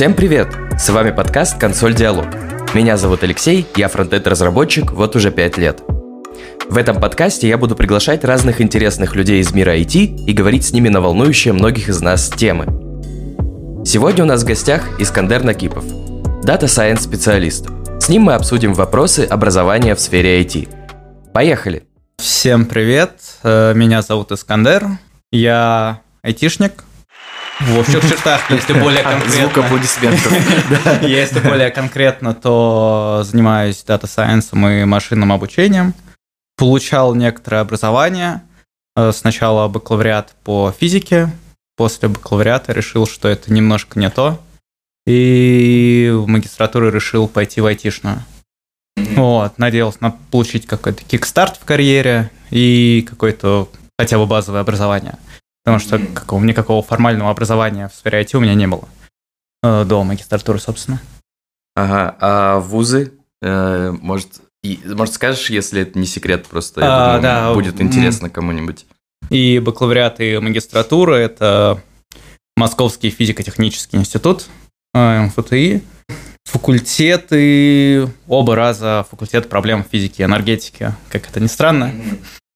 Всем привет! С вами подкаст «Консоль Диалог». Меня зовут Алексей, я фронтенд-разработчик вот уже 5 лет. В этом подкасте я буду приглашать разных интересных людей из мира IT и говорить с ними на волнующие многих из нас темы. Сегодня у нас в гостях Искандер Накипов, Data Science специалист. С ним мы обсудим вопросы образования в сфере IT. Поехали! Всем привет, э, меня зовут Искандер, я айтишник, в общих чертах, если более конкретно. Звук аплодисментов. Если более конкретно, то занимаюсь data science ом и машинным обучением. Получал некоторое образование. Э, сначала бакалавриат по физике. После бакалавриата решил, что это немножко не то. И в магистратуру решил пойти в айтишную. Вот, надеялся на получить какой-то kickstart в карьере и какое-то хотя бы базовое образование. Потому что какого, никакого формального образования в сфере IT у меня не было. Э, до магистратуры, собственно. Ага, а вузы? Э, может, и, может, скажешь, если это не секрет, просто А, думаю, да, будет интересно кому-нибудь. И бакалавриат, и магистратура – это Московский физико-технический институт, э, МФТИ. Факультеты, оба раза факультет проблем физики и энергетики, как это ни странно.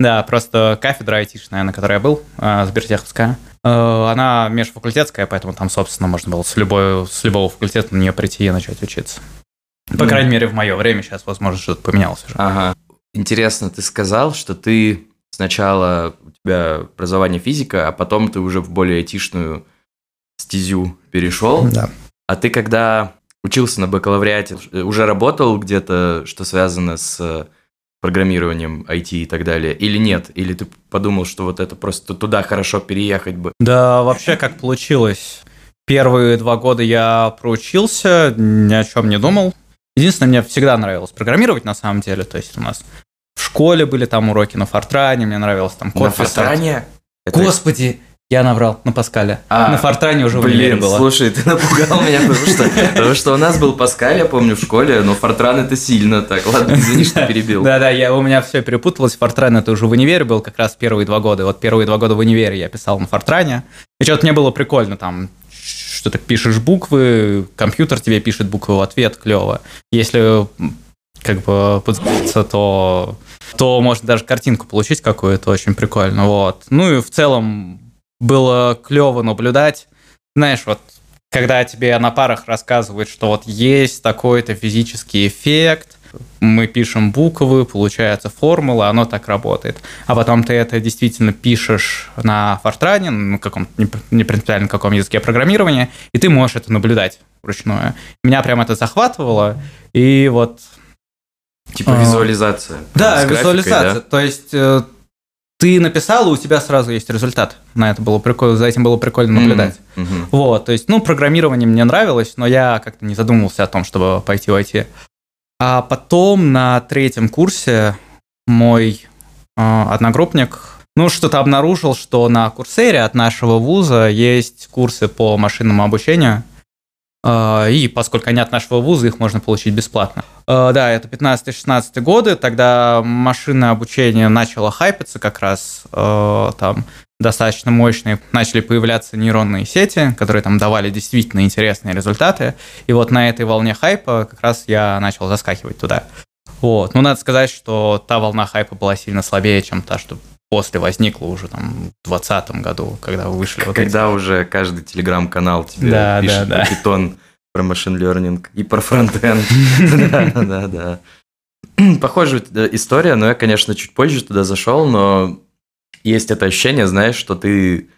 Да, просто кафедра айтишная, на которой я был, э, Сбертеховская, э, она межфакультетская, поэтому там, собственно, можно было с, любой, с любого факультета на нее прийти и начать учиться. По крайней мере, в мое время сейчас, возможно, что-то поменялось уже. Ага. Интересно, ты сказал, что ты сначала у тебя образование физика, а потом ты уже в более айтишную стезю перешел. Да. А ты когда учился на бакалавриате, уже работал где-то, что связано с программированием IT и так далее, или нет? Или ты подумал, что вот это просто туда хорошо переехать бы? Да, вообще как получилось. Первые два года я проучился, ни о чем не думал. Единственное, мне всегда нравилось программировать на самом деле. То есть у нас в школе были там уроки на Фортране, мне нравилось там код На. Фортране? Это- Господи, я наврал на Паскале. А, на Фортране уже в универе Блин, было. слушай, ты напугал меня, потому что, потому что у нас был Паскаль, я помню, в школе, но Фортран это сильно так. Ладно, извини, что перебил. Да-да, я, у меня все перепуталось. Фортран это уже в универе был как раз первые два года. Вот первые два года в универе я писал на Фортране. И что-то мне было прикольно там что ты пишешь буквы, компьютер тебе пишет буквы в ответ, клево. Если как бы подзабиться, то, то можно даже картинку получить какую-то очень прикольно. Вот. Ну и в целом было клево наблюдать. Знаешь, вот когда тебе на парах рассказывают, что вот есть такой-то физический эффект, мы пишем буквы, получается формула, оно так работает. А потом ты это действительно пишешь на Фортране, на каком не принципиально каком языке программирования, и ты можешь это наблюдать вручную. Меня прям это захватывало, и вот Типа А. визуализация. да, С графикой, визуализация. да? То есть э, ты написал, и у тебя сразу есть результат. На это было прикольно, за этим было прикольно наблюдать. Мгм. Вот, то есть, ну, программирование мне нравилось, но я как-то не задумывался о том, чтобы пойти в IT. А потом на третьем курсе мой э, одногруппник, ну, что-то обнаружил, что на Курсере от нашего вуза есть курсы по машинному обучению, и поскольку они от нашего вуза, их можно получить бесплатно. Э, Да, это 15-16 годы, тогда машинное обучение начало хайпиться как раз, э, там достаточно мощные, начали появляться нейронные сети, которые там давали действительно интересные результаты, и вот на этой волне хайпа как раз я начал заскакивать туда. Вот. Ну, надо сказать, что та волна хайпа была сильно слабее, чем та, что после возникла уже там в 2020 году, когда вышли вот эти Когда уже каждый телеграм-канал тебе Да, пишет да, да. про питон, про машин learning и про фронтенд. Да, да, да. Похожая э, история, но я, конечно, чуть позже туда зашел, но есть это ощущение, знаешь, что ты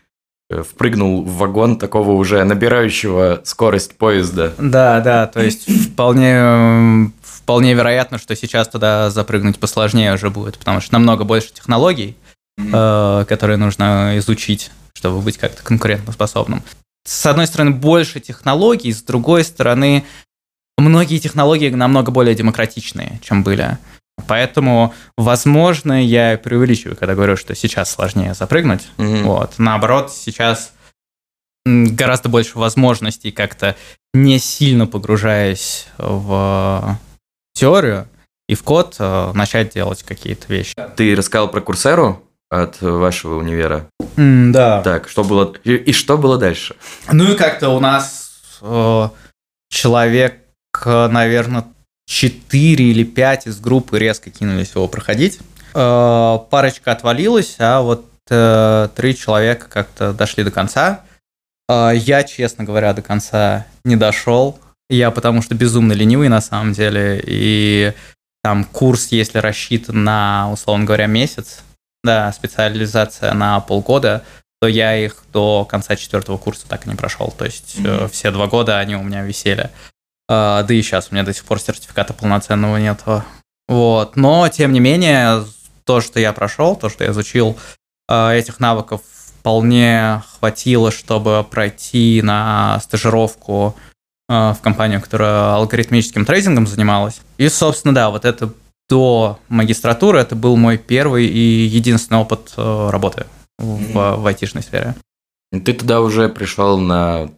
э, впрыгнул в вагон такого уже набирающего скорость поезда. Да, да, то есть вполне, вполне вероятно, что сейчас туда запрыгнуть посложнее уже будет, потому что намного больше технологий, э, которые нужно изучить, чтобы быть как-то конкурентоспособным. С одной стороны, больше технологий, с другой стороны, многие технологии намного более демократичные, чем были. Поэтому, возможно, я преувеличиваю, когда говорю, что сейчас сложнее запрыгнуть. Мгм. Вот. Наоборот, сейчас гораздо больше возможностей как-то не сильно погружаясь в теорию и в код, э, начать делать какие-то вещи. Ты рассказал про Курсеру от вашего универа. да. Так, что было... И, и что было дальше? Ну и как-то у нас э, человек, наверное, 4 или 5 из группы резко кинулись его проходить. Э, парочка отвалилась, а вот э, три человека как-то дошли до конца. Э, я, честно говоря, до конца не дошел. Я потому что безумно ленивый на самом деле. И там курс, если рассчитан на, условно говоря, месяц, да, специализация на полгода, то я их до конца четвертого курса так и не прошел. То есть mm-hmm. все два года они у меня висели. А, да и сейчас у меня до сих пор сертификата полноценного нет. Вот. Но, тем не менее, то, что я прошел, то, что я изучил, а, этих навыков вполне хватило, чтобы пройти на стажировку а, в компанию, которая алгоритмическим трейдингом занималась. И, собственно, да, вот это до магистратуры, это был мой первый и единственный опыт э, работы в, mm-hmm. в айтишной сфере. Ты туда уже пришел на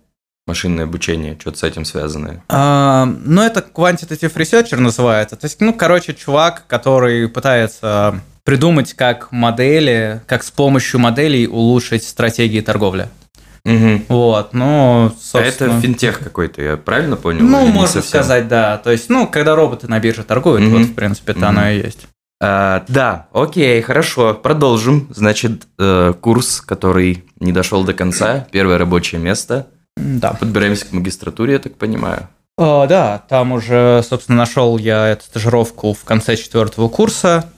машинное обучение, что-то с этим связанное? А, ну, это quantitative researcher называется. То есть, ну, короче, чувак, который пытается придумать, как модели, как с помощью моделей улучшить стратегии торговли. Угу. Вот, ну, собственно... А это финтех какой-то, я правильно понял? Ну, можно сказать, да. То есть, ну, когда роботы на бирже торгуют, угу. вот, в принципе, это угу. оно и есть. А, да, окей, хорошо, продолжим. Значит, э, курс, который не дошел до конца, первое рабочее место – да. Подбираемся к магистратуре, я так понимаю. О, да, там уже, собственно, нашел я эту стажировку в конце четвертого курса.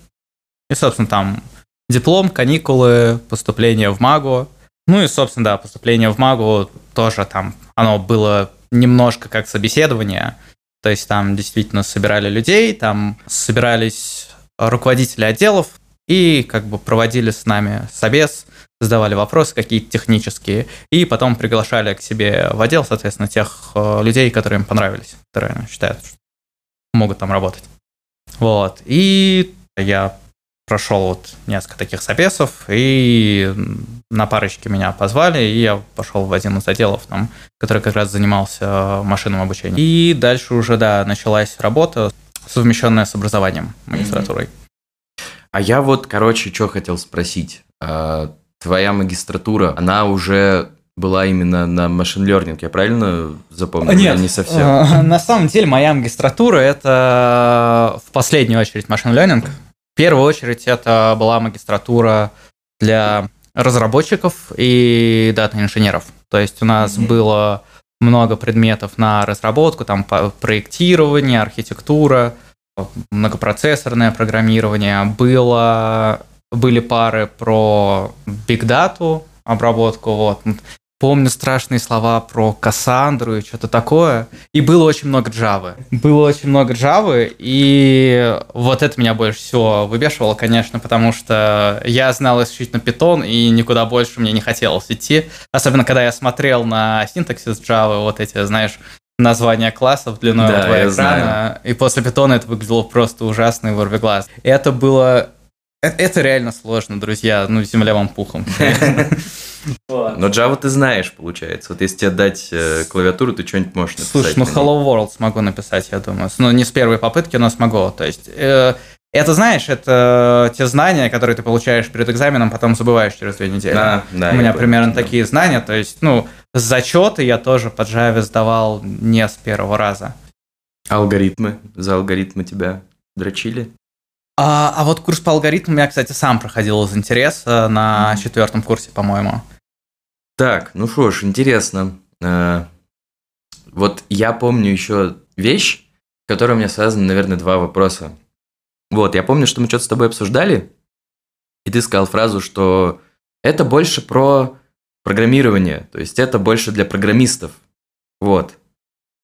И, собственно, там диплом, каникулы, поступление в МАГУ. Ну и, собственно, да, поступление в МАГУ тоже там, оно было немножко как собеседование. То есть там действительно собирали людей, там собирались руководители отделов и как бы проводили с нами собес, задавали вопросы какие-то технические, и потом приглашали к себе в отдел, соответственно, тех э, людей, которые им понравились, которые считают, что могут там работать. Вот. И я прошел вот несколько таких собесов, и на парочке меня позвали, и я пошел в один из отделов, там, который как раз занимался машинным обучением. И дальше уже, да, началась работа, совмещенная с образованием магистратурой. А я вот, короче, что хотел спросить. А, твоя магистратура, она уже была именно на машин learning, я правильно запомнил? Нет, не совсем. Э, на самом деле моя магистратура это в последнюю очередь машин learning. В первую очередь это была магистратура для разработчиков и дата-инженеров. То есть у нас mm-hmm. было много предметов на разработку, там проектирование, архитектура, многопроцессорное программирование. Было были пары про Data, обработку, вот. Помню страшные слова про Кассандру и что-то такое. И было очень много Java. Было очень много Java, и вот это меня больше всего выбешивало, конечно, потому что я знал исключительно Python, и никуда больше мне не хотелось идти. Особенно, когда я смотрел на синтаксис Java, вот эти, знаешь, названия классов длиной да, два экрана. Знаю. И после Python это выглядело просто ужасно и ворви глаз. Это было Э, это реально сложно, друзья. Ну, земля вам пухом. Но Java ты знаешь, получается. Вот если тебе дать э, клавиатуру, ты что-нибудь можешь написать. Слушай, ну Hello World смогу написать, я думаю. Ну, не с первой попытки, но смогу. То есть, э, это, знаешь, это те знания, которые ты получаешь перед экзаменом, потом забываешь через две недели. Да, да, У меня примерно понял. такие знания. То есть, ну, зачеты я тоже по Java сдавал не с первого раза. Алгоритмы? За алгоритмы тебя дрочили? А, а вот курс по алгоритмам я, кстати, сам проходил из интереса на четвертом курсе, по-моему. Так, ну что ж, интересно. Э, вот я помню еще вещь, которая у меня связана, наверное, два вопроса. Вот, я помню, что мы что-то с тобой обсуждали, и ты сказал фразу, что это больше про программирование, то есть это больше для программистов. Вот.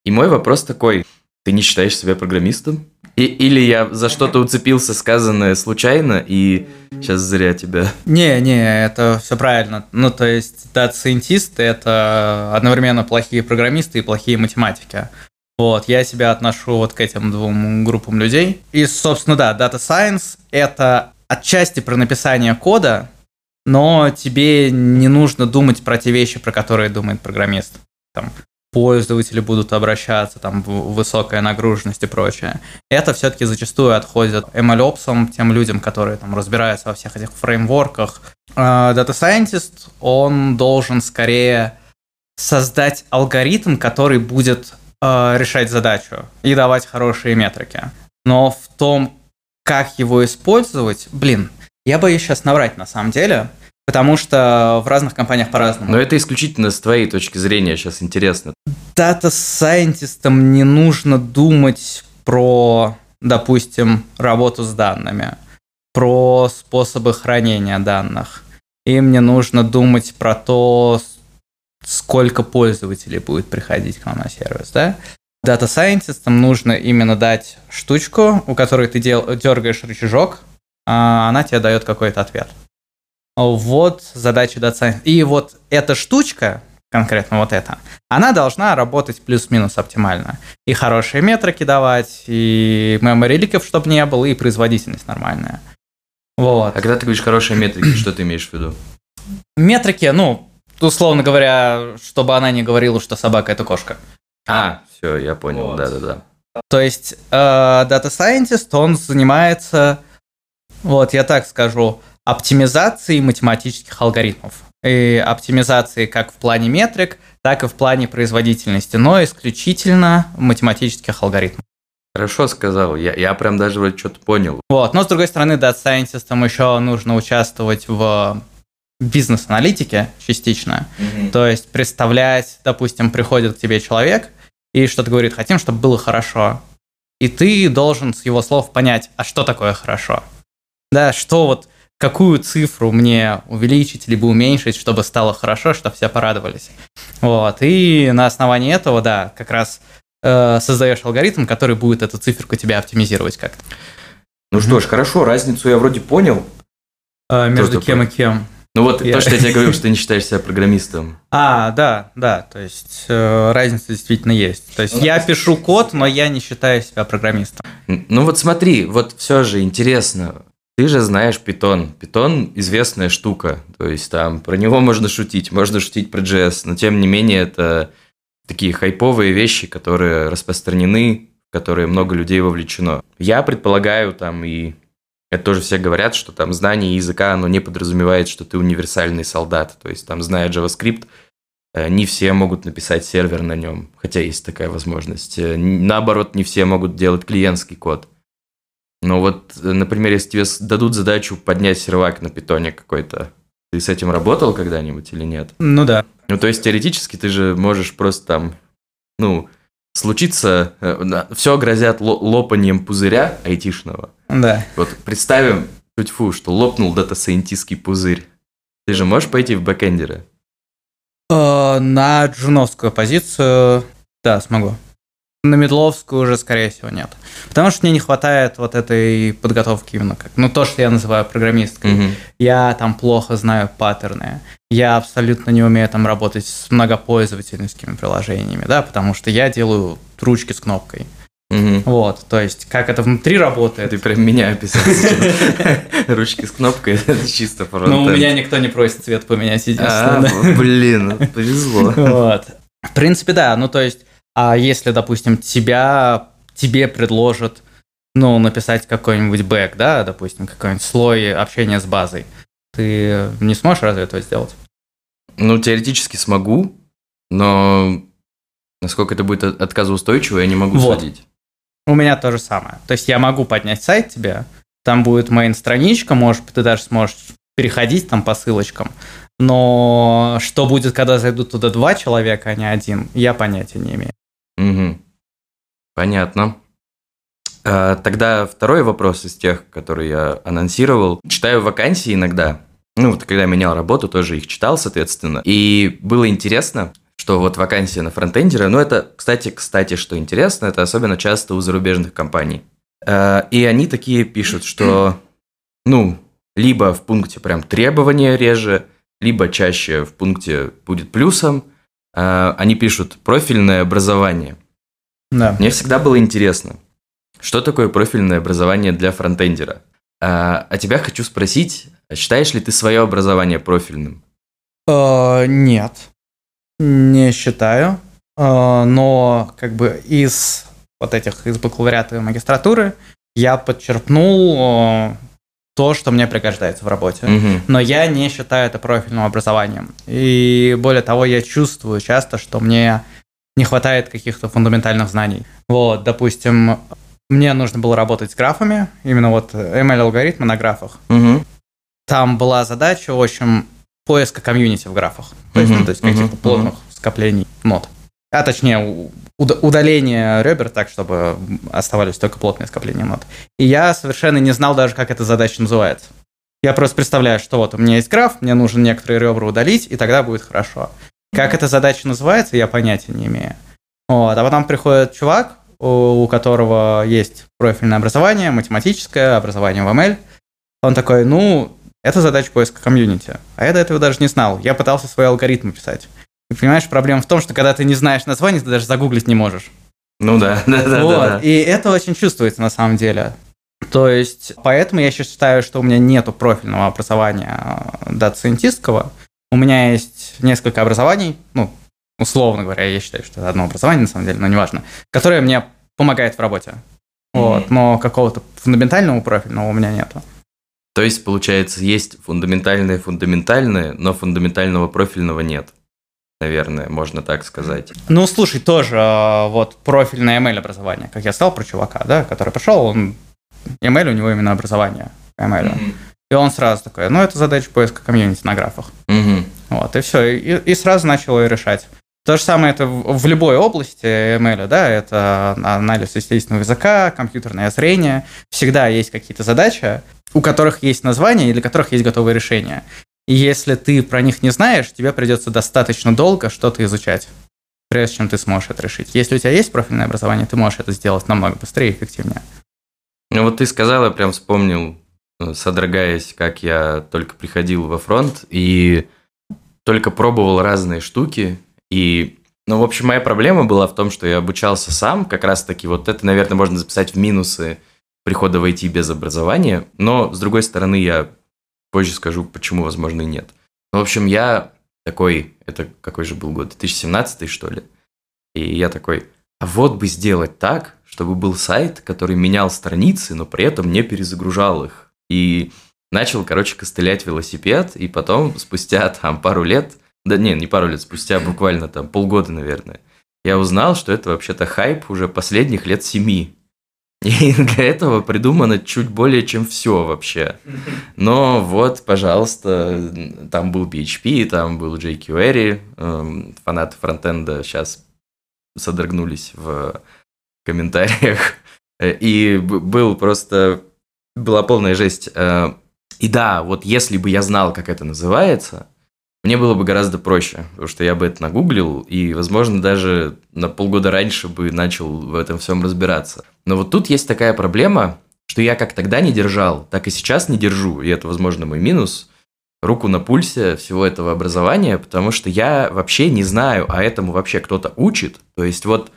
И мой вопрос такой, ты не считаешь себя программистом? И, или я за что-то уцепился сказанное случайно, и сейчас зря тебя... Не-не, это все правильно. Ну, то есть, дата-сайентисты – это одновременно плохие программисты и плохие математики. Вот, я себя отношу вот к этим двум группам людей. И, собственно, да, Data Science – это отчасти про написание кода, но тебе не нужно думать про те вещи, про которые думает программист. Там, пользователи будут обращаться, там высокая нагруженность и прочее. Это все-таки зачастую отходит MLOps, тем людям, которые там разбираются во всех этих фреймворках. А, Scientist, он должен скорее создать алгоритм, который будет э, решать задачу и давать хорошие метрики. Но в том, как его использовать, блин, я боюсь сейчас наврать на самом деле, потому что в разных компаниях по-разному. Но это исключительно с твоей точки зрения сейчас интересно. Дата-сайентистам не нужно думать про, допустим, работу с данными, про способы хранения данных. Им не нужно думать про то, сколько пользователей будет приходить к нам на сервис, да? Дата-сайентистам нужно именно дать штучку, у которой ты дергаешь рычажок, а она тебе дает какой-то ответ. Вот задача дата И вот эта штучка, конкретно вот эта, она должна работать плюс-минус оптимально. И хорошие метрики давать, и memory ликов, чтобы не было, и производительность нормальная. Вот. А когда ты говоришь хорошие метрики, что ты имеешь в виду? Метрики, ну, условно говоря, чтобы она не говорила, что собака это кошка. А, все, я понял, да-да-да. То есть э, Data Scientist, он занимается, вот я так скажу, оптимизацией математических алгоритмов. И оптимизации как в плане метрик, так и в плане производительности, но исключительно математических алгоритмов. Хорошо сказал, я, я прям даже вроде что-то понял. Вот, но с другой стороны, Data Scientist еще нужно участвовать в бизнес-аналитике частично. Mm-hmm. То есть представлять, допустим, приходит к тебе человек и что-то говорит, хотим, чтобы было хорошо. И ты должен с его слов понять, а что такое хорошо? Да, что вот, какую цифру мне увеличить либо уменьшить, чтобы стало хорошо, чтобы все порадовались. Вот, и на основании этого, да, как раз э, создаешь алгоритм, который будет эту циферку тебя оптимизировать как-то. Ну mm-hmm. что ж, хорошо, разницу я вроде понял. А, между кем и кем? Ну вот я... то, что я тебе говорил, что ты не считаешь себя программистом. А, да, да, то есть э, разница действительно есть. То есть я пишу код, но я не считаю себя программистом. Ну вот смотри, вот все же интересно. Ты же знаешь Python. Python известная штука. То есть там про него можно шутить, можно шутить про JS, но тем не менее это такие хайповые вещи, которые распространены, в которые много людей вовлечено. Я предполагаю там и это тоже все говорят, что там знание языка, оно не подразумевает, что ты универсальный солдат. То есть там, зная JavaScript, э, не все могут написать сервер на нем, хотя есть такая возможность. Э, наоборот, не все могут делать клиентский код. Но вот, э, например, если тебе дадут задачу поднять сервак на питоне какой-то, ты с этим работал когда-нибудь или нет? Ну да. Ну, то есть, теоретически ты же можешь просто там, ну, случится, все грозят лопанием пузыря айтишного, да. Вот представим, чуть фу, что лопнул дата-сайентистский пузырь. Ты же можешь пойти в бэкэндеры? Э, на джуновскую позицию, да, смогу. На медловскую уже, скорее всего, нет. Потому что мне не хватает вот этой подготовки именно как, ну, то, что я называю программисткой. Угу. Я там плохо знаю паттерны. Я абсолютно не умею там работать с многопользовательскими приложениями, да, потому что я делаю ручки с кнопкой. Угу. Вот, то есть, как это внутри работает. Ты прям меня описал Ручки с кнопкой, это чисто фронтенд. Ну, у меня никто не просит цвет поменять, единственное. А, блин, повезло. Вот. В принципе, да, ну, то есть, а если, допустим, тебя, тебе предложат, ну, написать какой-нибудь бэк, да, допустим, какой-нибудь слой общения с базой, ты не сможешь разве этого сделать? Ну, теоретически смогу, но насколько это будет отказоустойчиво, я не могу вот. судить. У меня то же самое. То есть я могу поднять сайт тебе, там будет мейн-страничка, может ты даже сможешь переходить там по ссылочкам. Но что будет, когда зайдут туда два человека, а не один, я понятия не имею. Угу. Понятно. А, тогда второй вопрос из тех, которые я анонсировал. Читаю вакансии иногда. Ну, вот когда менял работу, тоже их читал, соответственно. И было интересно, что вот вакансия на фронтендера, ну это, кстати, кстати, что интересно, это особенно часто у зарубежных компаний. Э, и они такие пишут, что, ну, либо в пункте прям требования реже, либо чаще в пункте будет плюсом. Э, они пишут профильное образование. Да. Мне всегда было интересно, что такое профильное образование для фронтендера. А, а тебя хочу спросить, считаешь ли ты свое образование профильным? Uh, нет. Не считаю, а, но как бы из вот этих, из бакалавриата и магистратуры я подчерпнул а, то, что мне пригождается в работе. Угу. Но я не считаю это профильным образованием. И более того, я чувствую часто, что мне не хватает каких-то фундаментальных знаний. Вот, допустим, мне нужно было работать с графами, именно вот ML-алгоритмы на графах. Угу. Там была задача, в общем, поиска комьюнити в графах. То есть, ну, то есть каких-то плотных скоплений нод. А точнее, удаление ребер так, чтобы оставались только плотные скопления нод. И я совершенно не знал даже, как эта задача называется. Я просто представляю, что вот у меня есть граф, мне нужно некоторые ребра удалить, и тогда будет хорошо. Как эта задача называется, я понятия не имею. Вот. А потом приходит чувак, у у которого есть профильное образование, математическое, образование в ML. Он такой, ну, это задача поиска комьюнити. А я до этого даже не знал. Я пытался свои алгоритмы писать. И понимаешь, проблема в том, что когда ты не знаешь название, ты даже загуглить не можешь. Ну да, да, да, Вот, да, да. И это очень чувствуется на самом деле. То есть, поэтому я считаю, что у меня нету профильного образования дата-сайентистского. У меня есть несколько образований, ну, условно говоря, я считаю, что это одно образование, на самом деле, но неважно, которое мне помогает в работе. Вот, но какого-то фундаментального профильного у меня нету. То есть, получается, есть фундаментальные фундаментальные, но фундаментального профильного нет. Наверное, можно так сказать. Ну, слушай, тоже э, вот профильное ML образование, как я сказал про чувака, да, который пришел, он ML, у него именно образование ML. И он сразу такой, ну, это задача поиска комьюнити на графах. Мгм. Вот, и все, и, и сразу начал ее решать. То же самое это в, в любой области ML, да, это анализ естественного языка, компьютерное зрение. Всегда есть какие-то задачи, у которых есть название и для которых есть готовые решения. И если ты про них не знаешь, тебе придется достаточно долго что-то изучать, прежде чем ты сможешь это решить. Если у тебя есть профильное образование, ты можешь это сделать намного быстрее и эффективнее. Ну вот ты сказал, я прям вспомнил, э, содрогаясь, как я только приходил во фронт и только пробовал разные штуки. И, ну, в общем, моя проблема была в том, что я обучался сам, как раз-таки вот это, наверное, можно записать в минусы прихода в IT без образования. Но, с другой стороны, я позже скажу, почему, возможно, и нет. Ну, в общем, я такой, это какой же был год, 2017 что ли? И я такой, а вот бы сделать так, чтобы был сайт, который менял страницы, но при этом не перезагружал их. И начал, короче, костылять велосипед, и потом, спустя там пару лет, да не, не пару лет, спустя буквально там полгода, наверное, я узнал, что это вообще-то хайп уже последних лет семи. И для этого придумано чуть более чем все вообще. Но вот, пожалуйста, там был PHP, там был jQuery, эм, фанаты фронтенда сейчас содрогнулись в комментариях. Э, И был просто... Была полная жесть. Э, И да, вот если бы я знал, как это называется, мне было бы гораздо проще, потому что я бы это нагуглил, и, возможно, даже на полгода раньше бы начал в этом всем разбираться. Но вот тут есть такая проблема, что я как тогда не держал, так и сейчас не держу, и это, возможно, мой минус, руку на пульсе всего этого образования, потому что я вообще не знаю, а этому вообще кто-то учит. То есть вот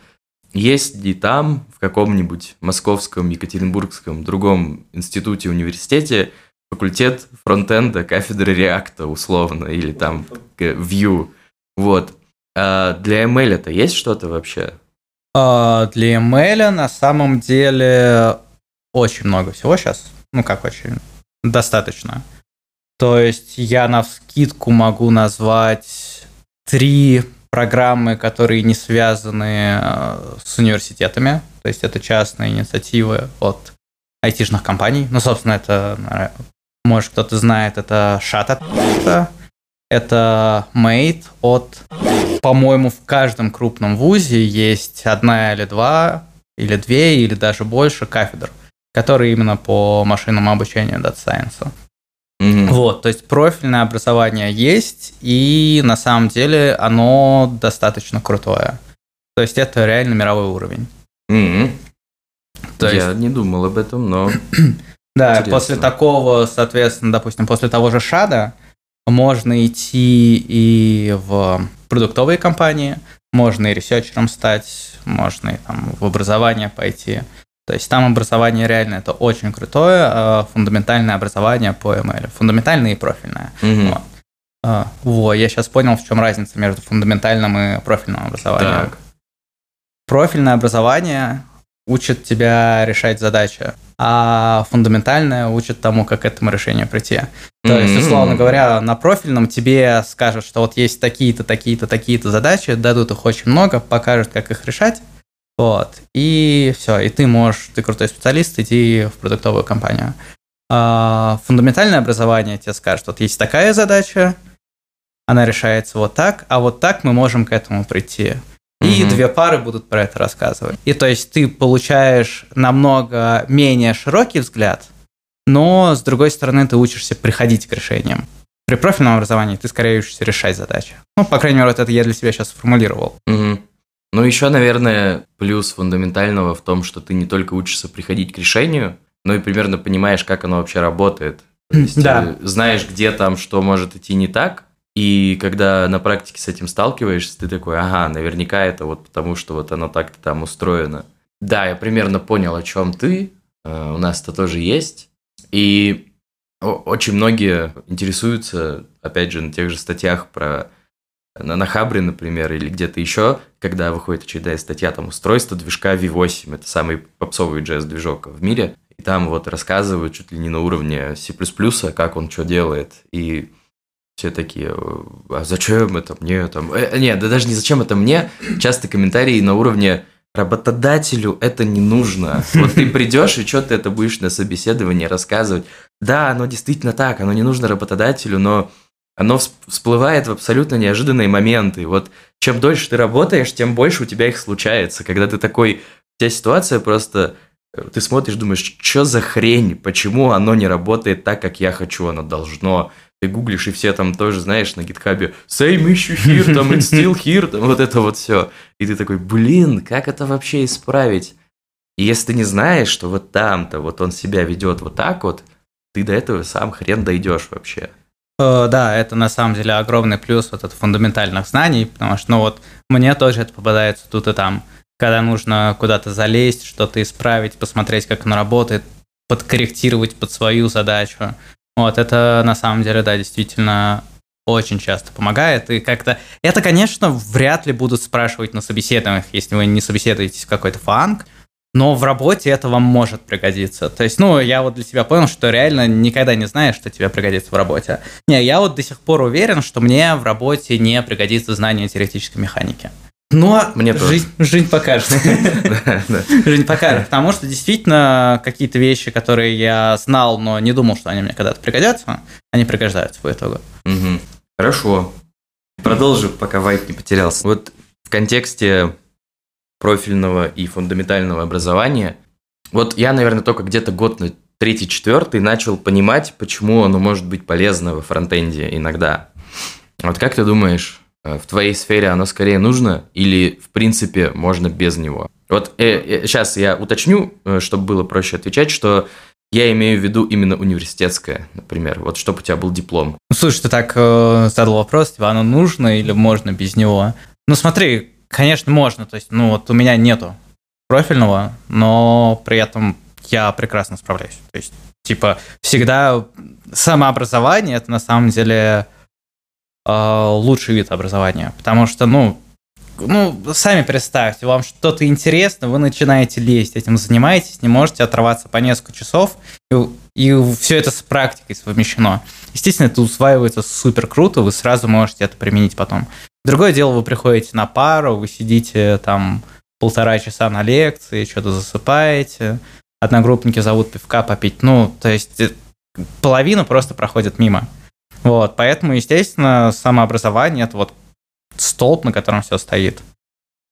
есть ли там, в каком-нибудь московском, екатеринбургском, другом институте, университете факультет фронтенда, кафедры реакта условно, или там Vue. Вот. А для ML это есть что-то вообще? А, Для ML на самом деле очень много всего сейчас. Ну, как очень, достаточно. То есть я на вскидку могу назвать три программы, которые не связаны э, с университетами. То есть это частные инициативы от айтишных компаний. Ну, собственно, это, может, кто-то знает, это Shutter, это Mate от по-моему, в каждом крупном вузе есть одна или два, или две, или даже больше кафедр, которые именно по машинному обучению Data Science. Мгм. Вот, то есть профильное образование есть, и на самом деле оно достаточно крутое. То есть это реально мировой уровень. Мгм. То есть, Я не думал об этом, но... да, интересно. после такого, соответственно, допустим, после того же ШАДа можно идти и в продуктовые компании, можно и researcher ом стать, можно и там в образование пойти. То есть там образование реально это очень крутое, э, фундаментальное образование по ML, фундаментальное и профильное. Мгм. Вот. А, Во, я сейчас понял, в чем разница между фундаментальным и профильным образованием. Так. Профильное образование учит тебя решать задачи. А фундаментальное учит тому, как к этому решению прийти. То есть, условно говоря, на профильном тебе скажут, что вот есть такие-то, такие-то, такие-то задачи, дадут их очень много, покажут, как их решать, вот, и все, и ты можешь, ты крутой специалист, иди в продуктовую компанию. А фундаментальное образование тебе скажет, вот есть такая задача, она решается вот так, а вот так мы можем к этому прийти. И угу. две пары будут про это рассказывать. И то есть ты получаешь намного менее широкий взгляд, но с другой стороны ты учишься приходить к решениям. При профильном образовании ты скорее учишься решать задачи. Ну, по крайней мере, вот это я для себя сейчас сформулировал. Угу. Ну, еще, наверное, плюс фундаментального в том, что ты не только учишься приходить к решению, но и примерно понимаешь, как оно вообще работает. То есть, да. Знаешь, где там что может идти не так, и когда на практике с этим сталкиваешься, ты такой, ага, наверняка это вот потому, что вот оно так-то там устроено. Да, я примерно понял, о чем ты. Э, у нас это тоже есть. И очень многие интересуются, опять же, на тех же статьях про на, на Хабре, например, или где-то еще, когда выходит очередная статья, там, устройство движка V8, это самый попсовый JS-движок в мире, и там вот рассказывают чуть ли не на уровне C++, как он что делает, и все такие, а зачем это мне там? Э, нет, да даже не зачем это мне. Часто комментарии на уровне работодателю это не нужно. Вот ты придешь и что ты это будешь на собеседовании рассказывать. Да, оно действительно так, оно не нужно работодателю, но оно всплывает в абсолютно неожиданные моменты. Вот чем дольше ты работаешь, тем больше у тебя их случается. Когда ты такой, у тебя ситуация просто, э, ты смотришь, думаешь, что за хрень, почему оно не работает так, как я хочу, оно должно ты гуглишь, и все там тоже, знаешь, на гитхабе same issue here, там it's still here, там вот это вот все. И ты такой, блин, как это вообще исправить? И если ты не знаешь, что вот там-то вот он себя ведет вот так вот, ты до этого сам хрен дойдешь вообще. Э, да, это на самом деле огромный плюс вот от фундаментальных знаний, потому что, ну вот, мне тоже это попадается тут и там. Когда нужно куда-то залезть, что-то исправить, посмотреть, как оно работает, подкорректировать под свою задачу. Вот, это на самом деле, да, действительно очень часто помогает. И как-то... Это, конечно, вряд ли будут спрашивать на собеседованиях, если вы не собеседуетесь в какой-то фанк, но в работе это вам может пригодиться. То есть, ну, я вот для себя понял, что реально никогда не знаешь, что тебе пригодится в работе. Не, я вот до сих пор уверен, что мне в работе не пригодится знание теоретической механики. Но Мне жизнь, тоже. жизнь покажет. Жизнь покажет. Потому что действительно какие-то вещи, которые я знал, но не думал, что они мне когда-то пригодятся, они пригождаются по итогу. Хорошо. Продолжу, пока вайп не потерялся. Вот в контексте профильного и фундаментального образования, вот я, наверное, только где-то год на третий-четвертый начал понимать, почему оно может быть полезно во фронтенде иногда. Вот как ты думаешь, в твоей сфере оно скорее нужно или, в принципе, можно без него? Вот э, э, сейчас я уточню, э, чтобы было проще отвечать, что я имею в виду именно университетское, например. Вот чтобы у тебя был диплом. Ну, слушай, ты так э, задал вопрос, типа, оно нужно или можно без него? Ну, смотри, конечно, можно. То есть, ну, вот у меня нету профильного, но при этом я прекрасно справляюсь. То есть, типа, всегда самообразование – это на самом деле Э, лучший вид образования. Потому что, ну, ну, сами представьте, вам что-то интересно, вы начинаете лезть, этим занимаетесь, не можете отрываться по несколько часов, и, и все это с практикой совмещено. Естественно, это усваивается супер круто, вы сразу можете это применить потом. Другое дело, вы приходите на пару, вы сидите там полтора часа на лекции, что-то засыпаете, одногруппники зовут пивка попить, ну, то есть э, половина просто проходит мимо. Вот, поэтому, естественно, самообразование – это вот столб, на котором все стоит.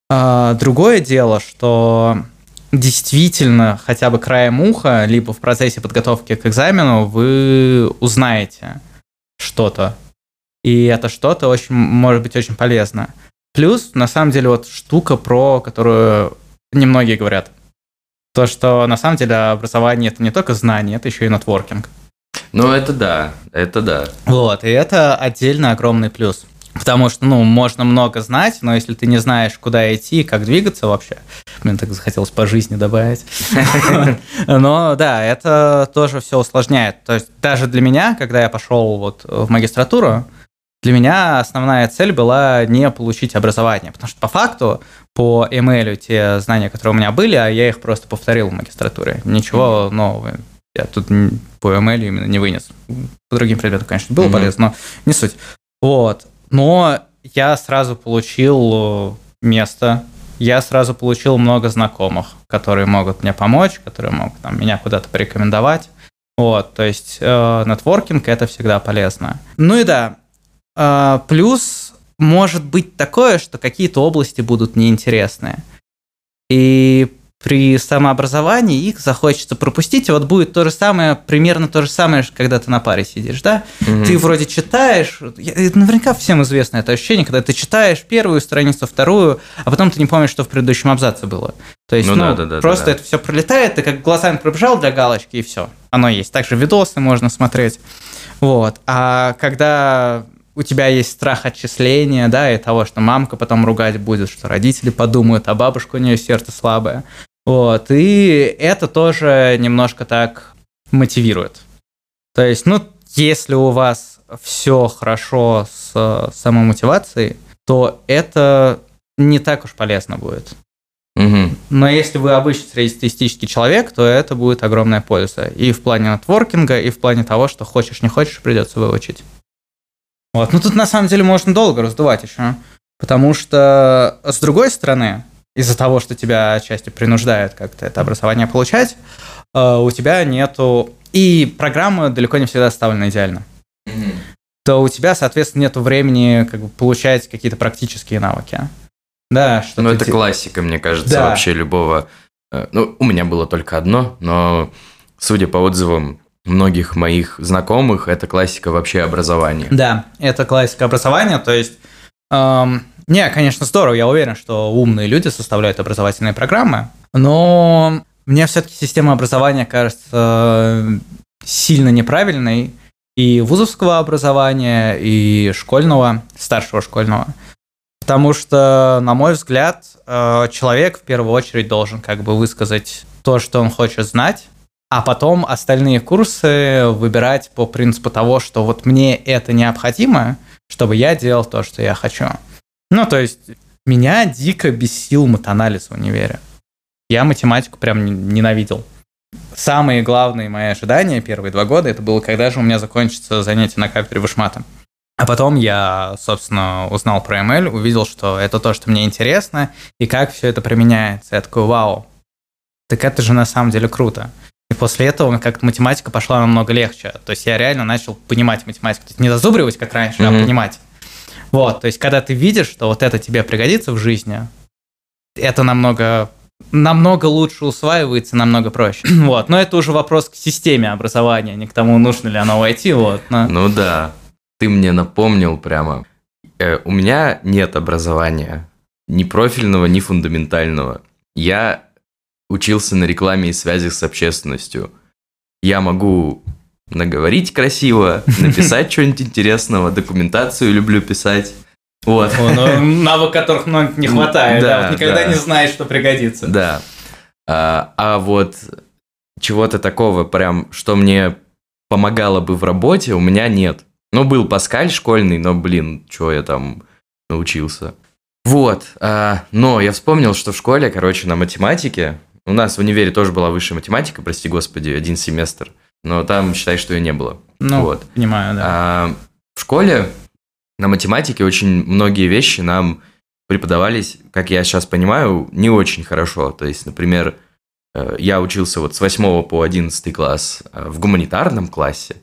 А, другое дело, что действительно хотя бы краем уха, либо в процессе подготовки к экзамену вы узнаете что-то. И это что-то очень, может быть очень полезно. Плюс, на самом деле, вот штука, про которую немногие говорят. То, что на самом деле образование – это не только знание, это еще и нетворкинг. Ну, это да, это да. Вот, и это отдельно огромный плюс. Потому что, ну, можно много знать, но если ты не знаешь, куда идти, как двигаться вообще, мне так захотелось по жизни добавить. Но да, это тоже все усложняет. То есть даже для меня, когда я пошел вот в магистратуру, для меня основная цель была не получить образование, потому что по факту по ML те знания, которые у меня были, а я их просто повторил в магистратуре. Ничего нового я тут по ML именно не вынес. По другим предметам, конечно, было mm-hmm. полезно, но не суть. Вот. Но я сразу получил место, я сразу получил много знакомых, которые могут мне помочь, которые могут там, меня куда-то порекомендовать. Вот, то есть э, нетворкинг это всегда полезно. Ну и да, э, плюс может быть такое, что какие-то области будут неинтересные. И при самообразовании их захочется пропустить, и вот будет то же самое, примерно то же самое, когда ты на паре сидишь, да? Угу. Ты вроде читаешь, наверняка всем известно это ощущение, когда ты читаешь первую страницу, вторую, а потом ты не помнишь, что в предыдущем абзаце было. То есть, ну, ну да, да, просто да, да. это все пролетает, ты как глазами пробежал для галочки, и все. Оно есть. Также видосы можно смотреть. Вот. А когда у тебя есть страх отчисления, да, и того, что мамка потом ругать будет, что родители подумают, а бабушка у нее сердце слабое. Вот, и это тоже немножко так мотивирует. То есть, ну, если у вас все хорошо с самомотивацией, то это не так уж полезно будет. Угу. Но если вы обычный среднестатистический человек, то это будет огромная польза. И в плане нетворкинга, и в плане того, что хочешь, не хочешь, придется выучить. Вот. Ну тут на самом деле можно долго раздувать еще. Потому что, с другой стороны, из-за того, что тебя отчасти принуждают как-то это образование получать, э, у тебя нету... И программа далеко не всегда составлена идеально. Mm-hmm. То у тебя, соответственно, нету времени как бы, получать какие-то практические навыки. Да, что Ну, это те... классика, мне кажется, да. вообще любого... Э, ну, у меня было только одно, но, судя по отзывам многих моих знакомых, это классика вообще образования. Да, это классика образования, то есть... Эм не, конечно, здорово. Я уверен, что умные люди составляют образовательные программы. Но мне все-таки система образования кажется сильно неправильной и вузовского образования, и школьного, старшего школьного. Потому что, на мой взгляд, э, человек в первую очередь должен как бы высказать то, что он хочет знать, а потом остальные курсы выбирать по принципу того, что вот мне это необходимо, чтобы я делал то, что я хочу. Ну, то есть, меня дико бесил матанализ в универе. Я математику прям ненавидел. Самые главные мои ожидания первые два года, это было, когда же у меня закончится занятие на кафедре вышмата. А потом я, собственно, узнал про ML, увидел, что это то, что мне интересно, и как все это применяется. Я такой, вау, так это же на самом деле круто. И после этого как-то математика пошла намного легче. То есть я реально начал понимать математику. То есть не зазубривать, как раньше, mm-hmm. а понимать. Вот, то есть, когда ты видишь, что вот это тебе пригодится в жизни, это намного намного лучше усваивается, намного проще. Вот. Но это уже вопрос к системе образования, не к тому, нужно ли оно войти. Вот. Но... Ну да. Ты мне напомнил прямо. Э, у меня нет образования. Ни профильного, ни фундаментального. Я учился на рекламе и связях с общественностью. Я могу наговорить красиво, написать что-нибудь интересного, документацию люблю писать. Вот. О, ну, навык которых много не хватает, да, да, вот никогда да. не знаешь, что пригодится. Да. А, а вот чего-то такого прям, что мне помогало бы в работе, у меня нет. Ну, был Паскаль школьный, но, блин, что я там научился. Вот, а, но я вспомнил, что в школе, короче, на математике, у нас в универе тоже была высшая математика, прости господи, один семестр – но там считай, что ее не было. Ну, вот. понимаю, да. А, в школе на математике очень многие вещи нам преподавались, как я сейчас понимаю, не очень хорошо. То есть, например, э, я учился вот с 8 по 11 класс э, в гуманитарном классе,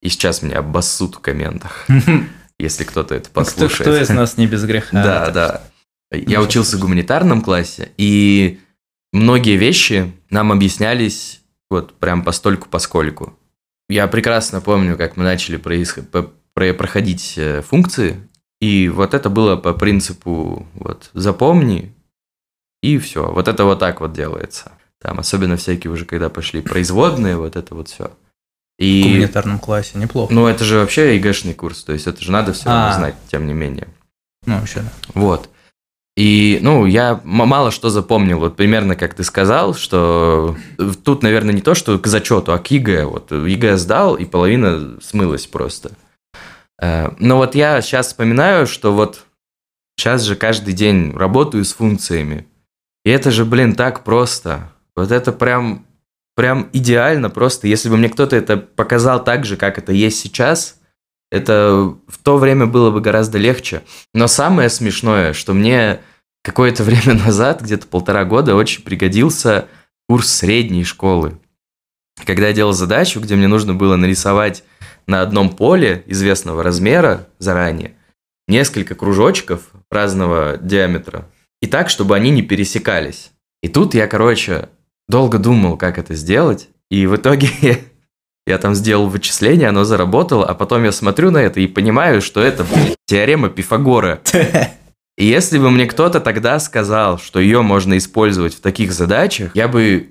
и сейчас меня обоссут в комментах, если кто-то это послушает. Кто, кто из нас не без греха? Да, да. Я учился в гуманитарном классе, и многие вещи нам объяснялись вот прям постольку поскольку. Я прекрасно помню, как мы начали происход... проходить э, функции, и вот это было по принципу вот запомни, и все. Вот это вот так вот делается. Там особенно всякие уже, когда пошли производные, вот это вот все. И... В гуманитарном классе неплохо. Ну, это же вообще ЕГЭшный курс, то есть это же надо все равно знать, тем не менее. Ну, вообще, да. Вот. И, ну, я мало что запомнил. Вот примерно как ты сказал, что тут, наверное, не то, что к зачету, а к ЕГЭ. Вот ЕГЭ сдал, и половина смылась просто. Э, но вот я сейчас вспоминаю, что вот сейчас же каждый день работаю с функциями. И это же, блин, так просто. Вот это прям, прям идеально просто. Если бы мне кто-то это показал так же, как это есть сейчас, это в то время было бы гораздо легче. Но самое смешное, что мне какое-то время назад, где-то полтора года, очень пригодился курс средней школы. Когда я делал задачу, где мне нужно было нарисовать на одном поле известного размера заранее несколько кружочков разного диаметра, и так, чтобы они не пересекались. И тут я, короче, долго думал, как это сделать, и в итоге я там сделал вычисление, оно заработало, а потом я смотрю на это и понимаю, что это блин, теорема Пифагора. И если бы мне кто-то тогда сказал, что ее можно использовать в таких задачах, я бы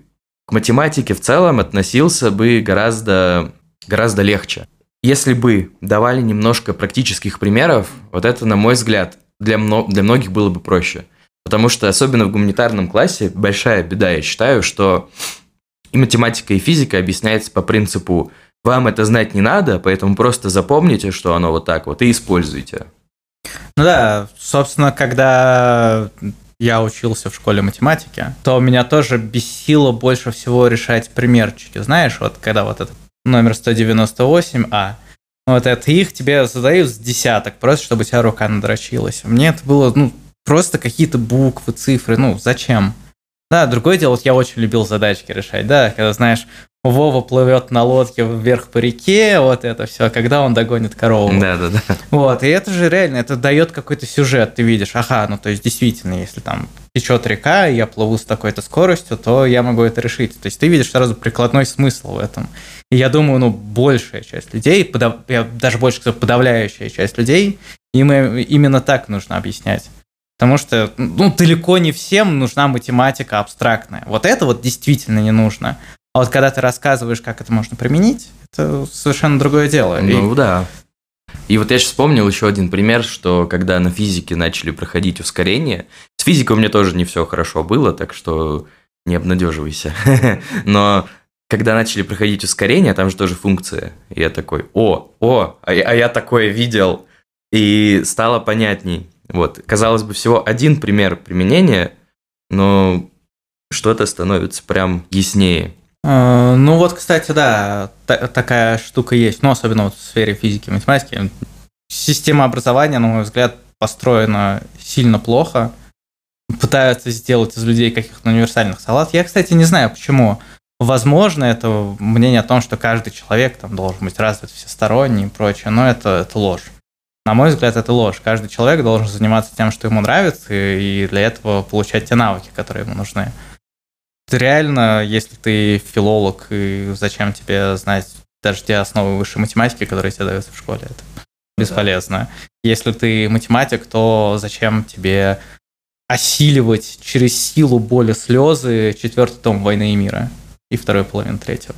к математике в целом относился бы гораздо, гораздо легче. Если бы давали немножко практических примеров, вот это, на мой взгляд, для, мно- для многих было бы проще. Потому что особенно в гуманитарном классе большая беда, я считаю, что и математика, и физика объясняется по принципу «вам это знать не надо, поэтому просто запомните, что оно вот так вот, и используйте». Ну да, собственно, когда я учился в школе математики, то меня тоже бесило больше всего решать примерчики. Знаешь, вот когда вот этот номер 198А, вот это их тебе задают с десяток, просто чтобы у тебя рука надрочилась. Мне это было, ну, просто какие-то буквы, цифры, ну, зачем? Да, другое дело, вот я очень любил задачки решать, да, когда, знаешь, Вова плывет на лодке вверх по реке, вот это все, когда он догонит корову. Да, да, да. Вот, и это же реально, это дает какой-то сюжет, ты видишь, ага, ну то есть действительно, если там течет река, и я плыву с такой-то скоростью, то я могу это решить. То есть ты видишь сразу прикладной смысл в этом. И я думаю, ну, большая часть людей, подав... я даже больше сказал, подавляющая часть людей, им именно так нужно объяснять. Потому что ну, далеко не всем нужна математика абстрактная. Вот это вот действительно не нужно. А вот когда ты рассказываешь, как это можно применить, это совершенно другое дело. Ну и... да. И вот я сейчас вспомнил еще один пример, что когда на физике начали проходить ускорение, с физикой у меня тоже не все хорошо было, так что не обнадеживайся. Но когда начали проходить ускорение, там же тоже функция. И я такой, о, о, а, а я такое видел. И стало понятней. Вот, казалось бы, всего один пример применения, но что-то становится прям яснее. А, ну вот, кстати, да, такая штука есть, ну, особенно вот в сфере физики и математики. Система образования, на мой взгляд, построена сильно плохо. Пытаются сделать из людей каких-то универсальных салат. Я, кстати, не знаю, почему. Возможно, это мнение о том, что каждый человек там должен быть развит всесторонний и прочее, но это, это ложь. На мой взгляд, это ложь. Каждый человек должен заниматься тем, что ему нравится, и для этого получать те навыки, которые ему нужны реально, если ты филолог, и зачем тебе знать даже те основы высшей математики, которые тебе даются в школе, это бесполезно. Да. Если ты математик, то зачем тебе осиливать через силу, боли, слезы четвертый том «Войны и мира» и второй половину третьего?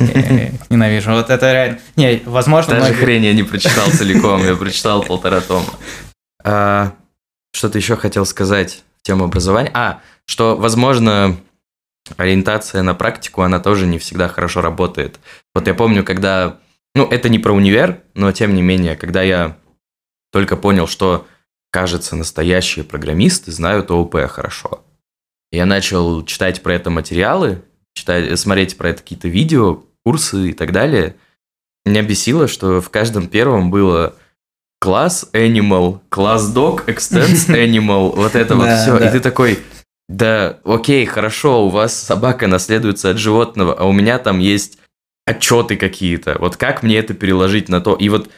Ненавижу. Вот это реально... Не, возможно... Даже хрень я не прочитал целиком, я прочитал полтора тома. А, что-то еще хотел сказать в тему образования. А, что, возможно, ориентация на практику, она тоже не всегда хорошо работает. Вот я помню, когда, ну, это не про универ, но тем не менее, когда я только понял, что, кажется, настоящие программисты знают ООП хорошо. Я начал читать про это материалы, читать, смотреть про это какие-то видео, курсы и так далее. Меня бесило, что в каждом первом было класс animal, класс dog, extends animal, вот это вот все. И ты такой, да, окей, хорошо, у вас собака наследуется от животного, а у меня там есть отчеты какие-то. Вот как мне это переложить на то? И вот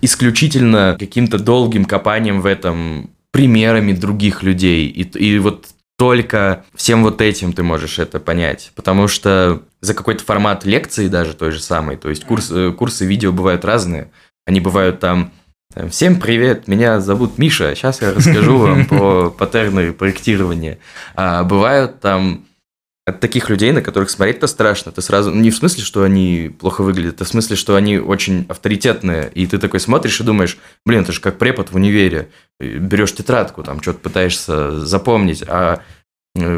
исключительно каким-то долгим копанием в этом, примерами других людей. И, и вот только всем вот этим ты можешь это понять. Потому что за какой-то формат лекции даже той же самой, то есть курс, э, курсы видео бывают разные. Они бывают там Всем привет, меня зовут Миша. Сейчас я расскажу вам про паттерны проектирования. А, бывают там от таких людей, на которых смотреть-то страшно. Ты сразу... Не в смысле, что они плохо выглядят, а в смысле, что они очень авторитетные. И ты такой смотришь и думаешь, блин, это же как препод в универе. Берешь тетрадку, там что-то пытаешься запомнить, а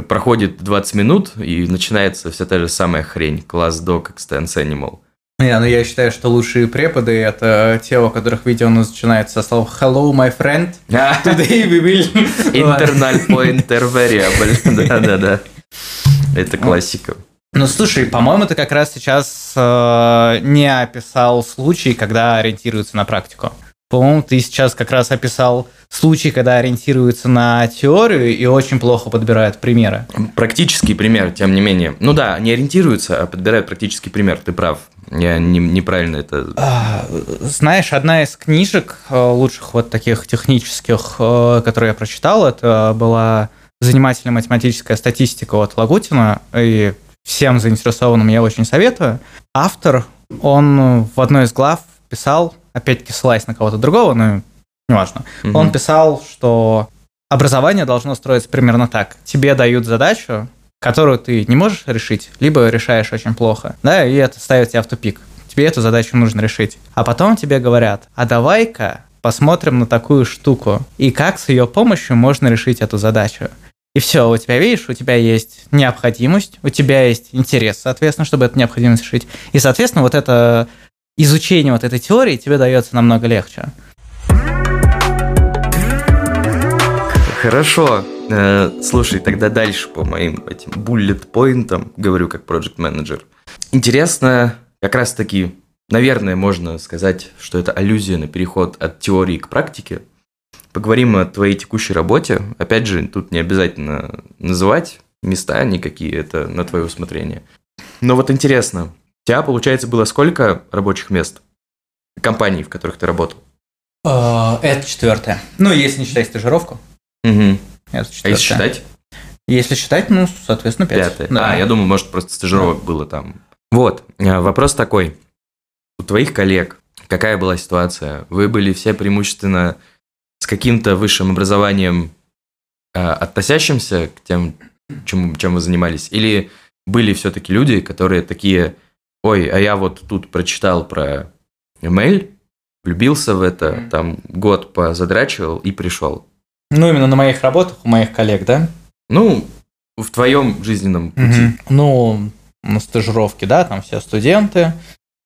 проходит 20 минут, и начинается вся та же самая хрень. Класс Doc Extends Animal. Не, ну я считаю, что лучшие преподы – это те, у которых видео начинается со слов «Hello, my friend, today we will…» Internal pointer variable, да-да-да. Это классика. Ну, слушай, по-моему, ты как раз сейчас э, не описал случай, когда ориентируется на практику. По-моему, ты сейчас как раз описал случай, когда ориентируется на теорию и очень плохо подбирают примеры. Практический пример, тем не менее. Ну да, не ориентируются, а подбирают практический пример. Ты прав. Я не, неправильно это... А, знаешь, одна из книжек э, лучших вот таких технических, э, которые я прочитал, это была занимательная математическая статистика от Лагутина, и всем заинтересованным я очень советую. Автор, он в одной из глав писал опять-таки ссылаясь на кого-то другого, но неважно, угу. он писал, что образование должно строиться примерно так. Тебе дают задачу, которую ты не можешь решить, либо решаешь очень плохо, да, и это ставит тебя в тупик. Тебе эту задачу нужно решить. А потом тебе говорят, а давай-ка посмотрим на такую штуку, и как с ее помощью можно решить эту задачу. И все, у тебя, видишь, у тебя есть необходимость, у тебя есть интерес, соответственно, чтобы эту необходимость решить. И, соответственно, вот это изучение вот этой теории тебе дается намного легче. Хорошо. Э, слушай, тогда дальше по моим этим буллет-поинтам говорю как проект менеджер Интересно, как раз таки, наверное, можно сказать, что это аллюзия на переход от теории к практике. Поговорим о твоей текущей работе. Опять же, тут не обязательно называть места никакие, это на твое усмотрение. Но вот интересно, тебя, получается, было сколько рабочих мест? Компаний, в которых ты работал? А, это четвертое. Ну, если не считать стажировку. Угу. Это четвертое. А если считать? Если считать, ну, соответственно, пять. Пятое. Да. А, я думаю, может, просто стажировок да. было там. Вот, а, вопрос такой. У твоих коллег какая была ситуация? Вы были все преимущественно с каким-то высшим образованием, а, относящимся к тем, чем, чем вы занимались? Или были все-таки люди, которые такие ой, а я вот тут прочитал про ML, влюбился в это, mm-hmm. там год позадрачивал и пришел. Ну, именно на моих работах, у моих коллег, да? Ну, в твоем жизненном пути. Mm-hmm. Ну, на стажировке, да, там все студенты,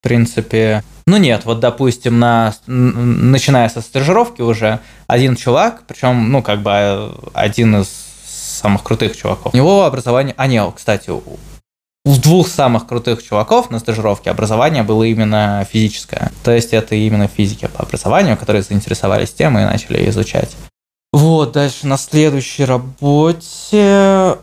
в принципе. Ну нет, вот, допустим, на, начиная со стажировки уже один чувак, причем, ну, как бы э, один из самых крутых чуваков. У него образование... А, нет, кстати, у двух самых крутых чуваков на стажировке образование было именно физическое. То есть это именно физики по образованию, которые заинтересовались темой и начали изучать. Вот, дальше на следующей работе...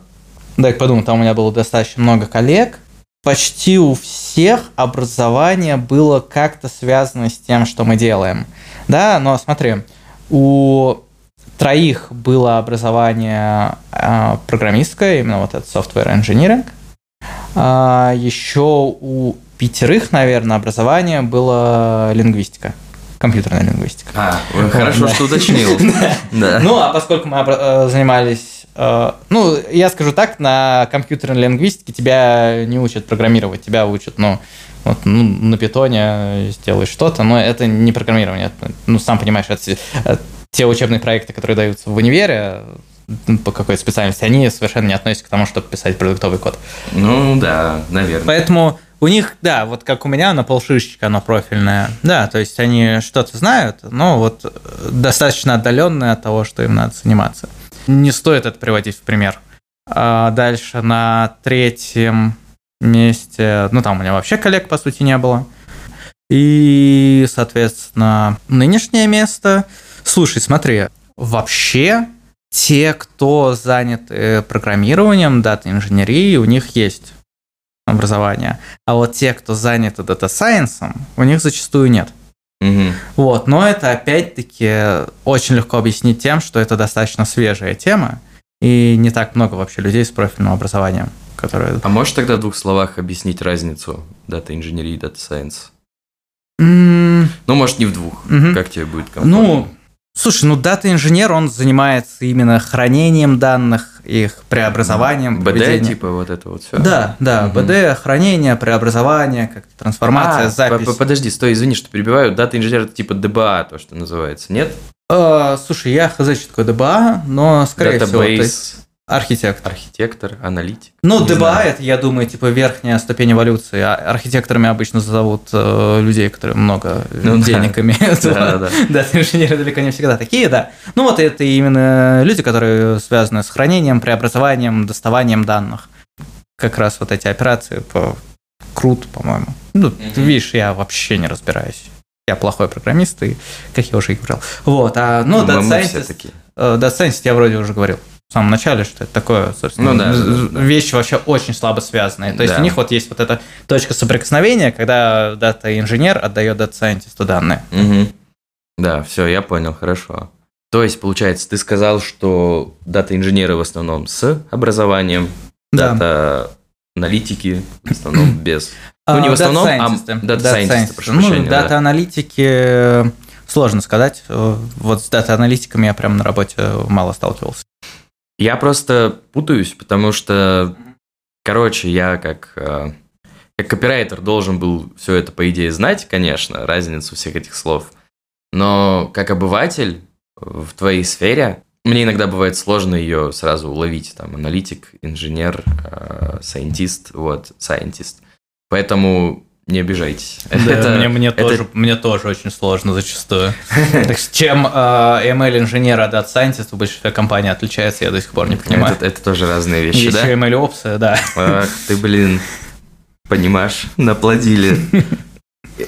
Дай подумать, там у меня было достаточно много коллег. Почти у всех образование было как-то связано с тем, что мы делаем. Да, но смотри, у троих было образование э, программистское, именно вот это software engineering – еще у пятерых, наверное, образование было лингвистика компьютерная лингвистика. А, хорошо, что уточнил. Ну, а поскольку мы э, занимались э, ну, я скажу так, на компьютерной лингвистике тебя не учат программировать, тебя учат, ну, вот, ну, на питоне сделай что-то, но это не программирование. Это, ну, сам понимаешь, это э, те учебные проекты, которые даются в универе, по какой-то специальности, они совершенно не относятся к тому, чтобы писать продуктовый код. Ну да, наверное. Поэтому у них, да, вот как у меня на полшишечка, оно профильное. Да, то есть они что-то знают, но вот достаточно отдаленное от того, что им надо заниматься. Не стоит это приводить в пример. А дальше на третьем месте, ну там у меня вообще коллег по сути не было. И, соответственно, нынешнее место. Слушай, смотри, вообще те, кто занят э, программированием, дата-инженерией, у них есть образование. А вот те, кто заняты data science ом, у них зачастую нет. Угу. Вот, но это опять-таки очень легко объяснить тем, что это достаточно свежая тема, и не так много вообще людей с профильным образованием, которые... А можешь тогда в двух словах объяснить разницу дата-инженерии и data science? Mm. Ну, может, не в двух. Mm-hmm. Как тебе будет комфортно? Ну, Слушай, ну дата-инженер, он занимается именно хранением данных, их преобразованием. БД, типа вот это вот все. Да, да, угу. БД, хранение, преобразование, как трансформация, а, запись. Подожди, стой, извини, что перебиваю. Дата-инженер это типа ДБА, то, что называется, нет? А, слушай, я хз, что такое ДБА, но скорее Database. всего... Database. Архитектор. Архитектор, аналитик. Ну, Не ДБА это, я думаю, типа верхняя ступень эволюции. А архитекторами обычно зовут э, людей, которые много Ну да. денег имеют. Да-да-да. Да, инженеры далеко не всегда такие, да. Ну вот это именно люди, которые связаны с хранением, преобразованием, доставанием данных. Как раз вот эти операции по крут, по-моему. Ну, ты видишь, я вообще не разбираюсь. Я плохой программист, и как я уже и говорил. Вот, а, ну, Мы- Data Scientist, такие. э, Data Scientist я вроде уже говорил в самом начале, что это такое, собственно, Ну да, з- да, да. вещи вообще очень слабо связанные. То есть Да. у них вот есть вот эта точка соприкосновения, когда дата-инженер отдает дата-сайентисту данные. Мгм. Да, все, я понял, хорошо. То есть, получается, ты сказал, что дата-инженеры в основном с образованием, Да. дата-аналитики в основном без. Ну, не в А, основном, а data scientist ы. прошу Ну, дата-аналитики э, сложно сказать. Э, Вот с дата-аналитиками я прям на работе мало сталкивался. Я просто путаюсь, потому что, короче, я как, э, как копирайтер должен был все это, по идее, знать, конечно, разницу всех этих слов. Но как обыватель в твоей сфере, мне иногда бывает сложно ее сразу уловить. Там аналитик, инженер, э, scientist, вот, scientist. Поэтому не обижайтесь. Это- мне, мне, это- тоже, мне тоже очень сложно зачастую. Так чем э, ML-инженер от Data Scientist в большинстве компаний отличается, я до сих пор не понимаю. это, это тоже разные вещи, Еще да? ML-опсы, да. Ах, ты, блин, понимаешь, наплодили.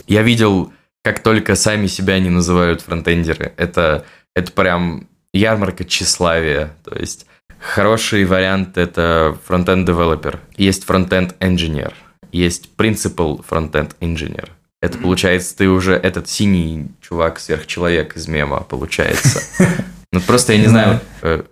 Я видел, как только сами себя не называют фронтендеры. Это, это прям ярмарка тщеславия. То есть хороший вариант – это фронтенд девелопер. Есть фронтенд инженер. Есть principal фронтенд инженер. Это получается, ты уже этот синий чувак, сверхчеловек из мема, получается. Ну просто я не знаю, э,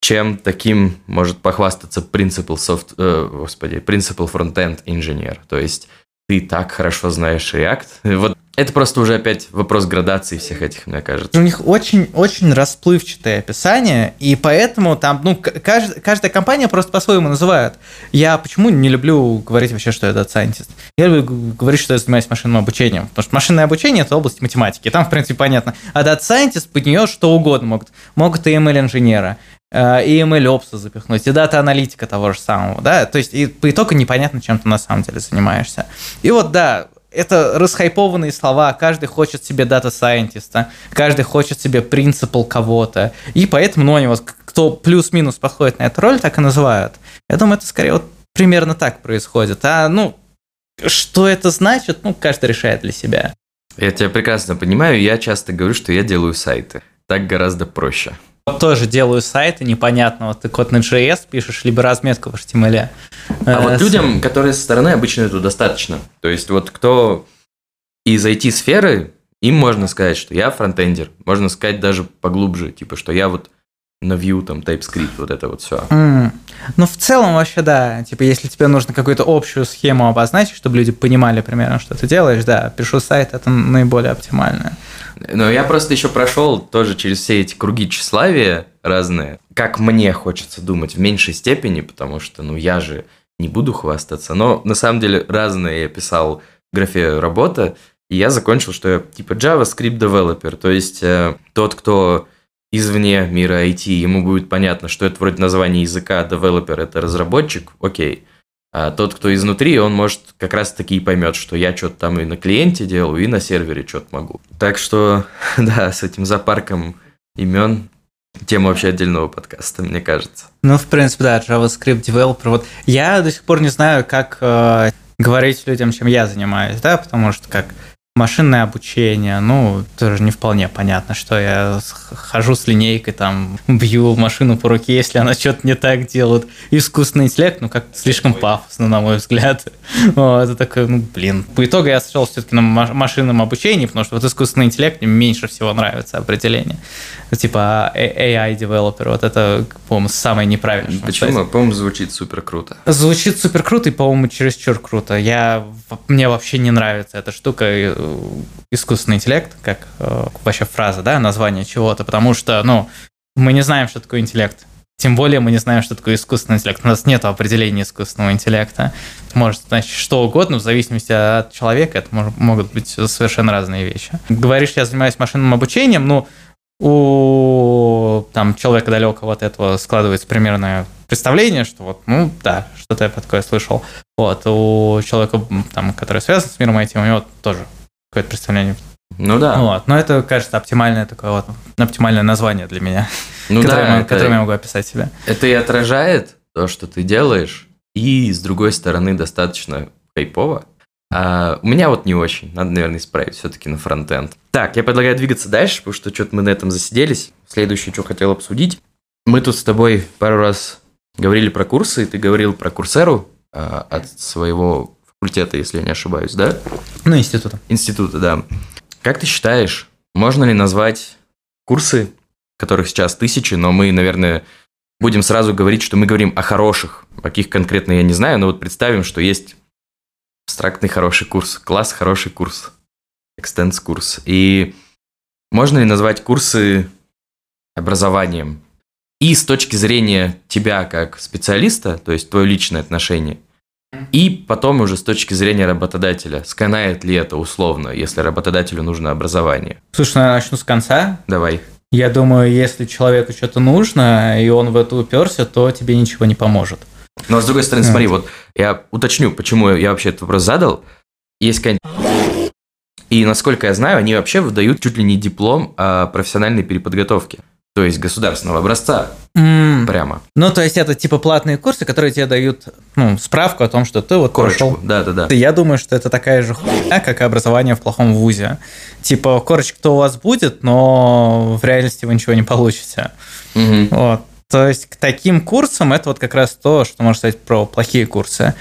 чем таким может похвастаться principal soft, э, господи, principal frontend инженер. То есть ты так хорошо знаешь React. Вот это просто уже опять вопрос градации всех этих, мне кажется. У них очень-очень расплывчатое описание, и поэтому там, ну, кажд- каждая компания просто по-своему называет. Я почему не люблю говорить вообще, что я Scientist? Я люблю говорить, что я занимаюсь машинным обучением, потому что машинное обучение – это область математики, там, в принципе, понятно. А Scientist под нее что угодно могут. Могут и ML-инженера, и MLOps а запихнуть, и дата-аналитика того же самого, да, то есть и по итогу непонятно, чем ты на самом деле занимаешься. И вот, да, это расхайпованные слова, каждый хочет себе data scientist а, каждый хочет себе principal кого-то, и поэтому, ну, они вот, кто плюс-минус подходит на эту роль, так и называют. Я думаю, это скорее вот примерно так происходит. А, ну, что это значит, ну, каждый решает для себя. Я тебя прекрасно понимаю, я часто говорю, что я делаю сайты. Так гораздо проще. Вот тоже делаю сайты непонятного. Ты код на JS пишешь, либо разметку в HTML. А Э, вот с- людям, которые со стороны, обычно этого достаточно. То есть вот кто из IT-сферы, им можно сказать, что я фронтендер. Можно сказать даже поглубже, типа, что я вот на Vue, там, TypeScript, вот это вот все. М. Ну, в целом, вообще, да. Типа, если тебе нужно какую-то общую схему обозначить, чтобы люди понимали примерно, что ты делаешь, да, пишу сайт, это наиболее оптимально. Но я просто еще прошел тоже через все эти круги тщеславия разные. Как мне хочется думать, в меньшей степени, потому что, ну, я же не буду хвастаться. Но на самом деле разные я писал в графе работа, и я закончил, что я типа JavaScript developer, то есть э, тот, кто извне мира IT, ему будет понятно, что это вроде название языка, developer это разработчик, окей. А тот, кто изнутри, он может как раз таки и поймет, что я что-то там и на клиенте делаю, и на сервере что-то могу. Так что, да, с этим зоопарком имен тема вообще отдельного подкаста, мне кажется. Ну, в принципе, да, JavaScript developer. Вот я до сих пор не знаю, как э, говорить людям, чем я занимаюсь, да, потому что как машинное обучение, ну, тоже не вполне понятно, что я хожу с линейкой, там, бью машину по руке, если она что-то не так делает. Искусственный интеллект, ну, как слишком пафосно, на мой взгляд. Это такой, ну, блин. По итогу я сошел все-таки на ма- машинном обучении, потому что вот искусственный интеллект мне меньше всего нравится определение. Типа э, AI девелопер, вот это, по-моему, самое неправильное. Почему? По-моему, звучит супер круто. Звучит супер круто и, по-моему, чересчур круто. Я, мне вообще не нравится эта штука, э, искусственный интеллект, как э, вообще фраза, да, название чего-то, потому что, ну, мы не знаем, что такое интеллект. Тем более мы не знаем, что такое искусственный интеллект. У нас нет определения искусственного интеллекта. Может значить что угодно, в зависимости от человека. Это мож- могут быть совершенно разные вещи. Говоришь, я занимаюсь машинным обучением, ну, у там, человека далекого от этого складывается примерно представление, что вот, ну да, что-то я такое слышал. Вот, у человека, там, который связан с миром IT, у него тоже какое-то представление. Ну да. Вот, но это, кажется, оптимальное такое вот, оптимальное название для меня, Ну которое, да, я, это- которым я могу описать себя. Это и отражает то, что ты делаешь, и с другой стороны достаточно хайпово. А у меня вот не очень. Надо, наверное, исправить все-таки на фронтенд. Так, я предлагаю двигаться дальше, потому что что-то мы на этом засиделись. Следующее, что хотел обсудить. Мы тут с тобой пару раз говорили про курсы, и ты говорил про курсеру а, от своего факультета, если я не ошибаюсь, да? Ну, института. Института, да. Как ты считаешь, можно ли назвать курсы, которых сейчас тысячи, но мы, наверное, будем сразу говорить, что мы говорим о хороших, каких конкретно я не знаю, но вот представим, что есть абстрактный хороший курс, класс хороший курс, экстенс курс. И можно ли назвать курсы образованием? И с точки зрения тебя как специалиста, то есть твое личное отношение, и потом уже с точки зрения работодателя, сканает ли это условно, если работодателю нужно образование? Слушай, ну, я начну с конца. Давай. Я думаю, если человеку что-то нужно, и он в это уперся, то тебе ничего не поможет. Но с другой стороны, смотри, вот я уточню, почему я вообще этот вопрос задал. Есть какая-нибудь- И насколько я знаю, они вообще выдают чуть ли не диплом о профессиональной переподготовке. То есть государственного образца М, прямо. Ну, то есть это типа платные курсы, которые тебе дают ну, справку о том, что ты вот Корочку. прошел. Да-да-да. Я думаю, что это такая же хуйня, как и образование в плохом вузе. Типа, корочка-то у вас будет, но в реальности вы ничего не получите. Мгм. Вот. То есть к таким курсам это вот как раз то, что можно сказать про плохие курсы.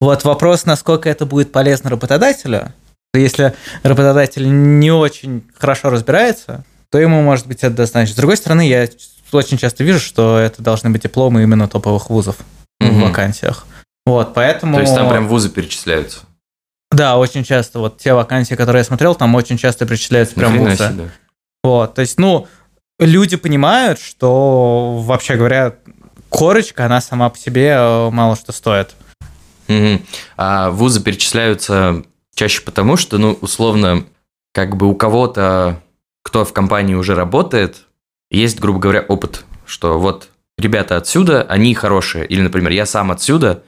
Вот вопрос, насколько это будет полезно работодателю. Если работодатель не очень хорошо разбирается, то ему может быть это достаточно. С другой стороны, я очень часто вижу, что это должны быть дипломы именно топовых вузов в Мгм. вакансиях. Вот, поэтому... То есть там прям вузы перечисляются. Да, очень часто. Вот те вакансии, которые я смотрел, там очень часто причисляются прям вузы. себе. Вот, то есть, ну, люди понимают, что, вообще говоря, корочка, она сама по себе э, мало что стоит. Мгм. А вузы перечисляются чаще потому, что, ну, условно, как бы у кого-то, кто в компании уже работает, есть, грубо говоря, опыт, что вот ребята отсюда, они хорошие. Или, например, я сам отсюда,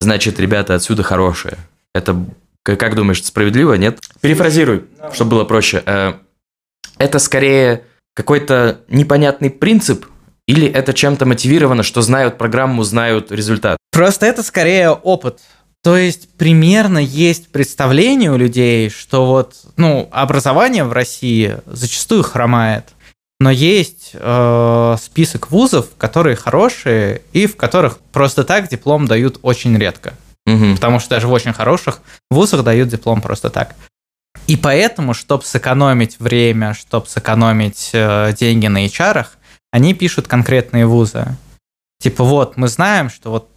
значит, ребята отсюда хорошие. Это, как думаешь, справедливо, нет? Перефразируй, чтобы было проще. Э, Это скорее какой-то непонятный принцип, или это чем-то мотивировано, что знают программу, знают результат? Просто это скорее опыт. То есть примерно есть представление у людей, что вот, ну, образование в России зачастую хромает, но есть э, список вузов, которые хорошие и в которых просто так диплом дают очень редко. Мгм. потому что даже в очень хороших вузах дают диплом просто так. И поэтому, чтобы сэкономить время, чтобы сэкономить э, деньги на HR, они пишут конкретные вузы. Типа вот, мы знаем, что вот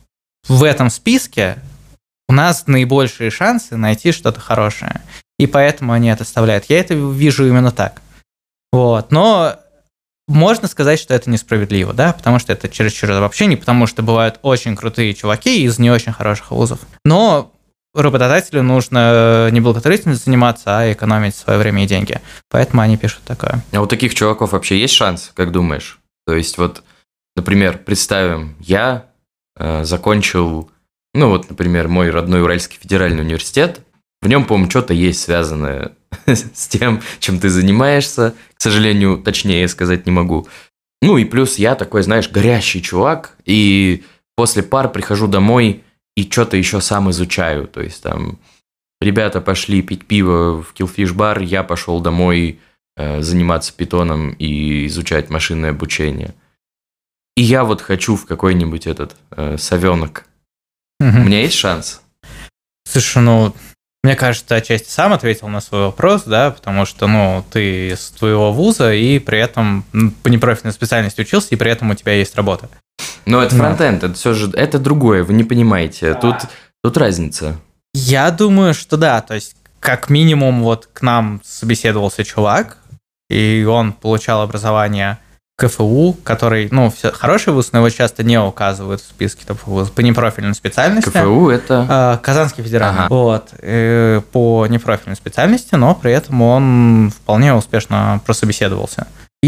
в этом списке у нас наибольшие шансы найти что-то хорошее. И поэтому они это оставляют. Я это вижу именно так. Вот. Но можно сказать, что это несправедливо, да, потому что это чересчур обобщение, потому что бывают очень крутые чуваки из не очень хороших вузов. Но работодателю нужно не благотворительностью заниматься, а экономить свое время и деньги. Поэтому они пишут такое. А у таких чуваков вообще есть шанс, как думаешь? То есть вот, например, представим, я э, закончил, ну вот, например, мой родной Уральский федеральный университет. В нем, по-моему, что-то есть связанное с тем, чем ты занимаешься. К сожалению, точнее сказать не могу. Ну и плюс я такой, знаешь, горящий чувак, и после пар прихожу домой и что-то еще сам изучаю. То есть там ребята пошли пить пиво в Killfish бар, я пошел домой э, заниматься питоном и изучать машинное обучение. И я вот хочу в какой-нибудь этот э, совенок. У меня есть шанс? Слушай, ну, мне кажется, отчасти сам ответил на свой вопрос, да, потому что, ну, ты из твоего вуза и при этом по непрофильной специальности учился, и при этом у тебя есть работа. Но это фронтенд, это все же, это другое, вы не понимаете. Тут, тут разница. Я думаю, что да, то есть как минимум вот к нам собеседовался чувак, и он получал образование КФУ, который, ну, все, хороший вуз, но его часто не указывают в списке топ вузов по непрофильным специальностям. КФУ это... А, Казанский федеральный. Ага. Вот. э, по непрофильной специальности, но при этом он вполне успешно прособеседовался. И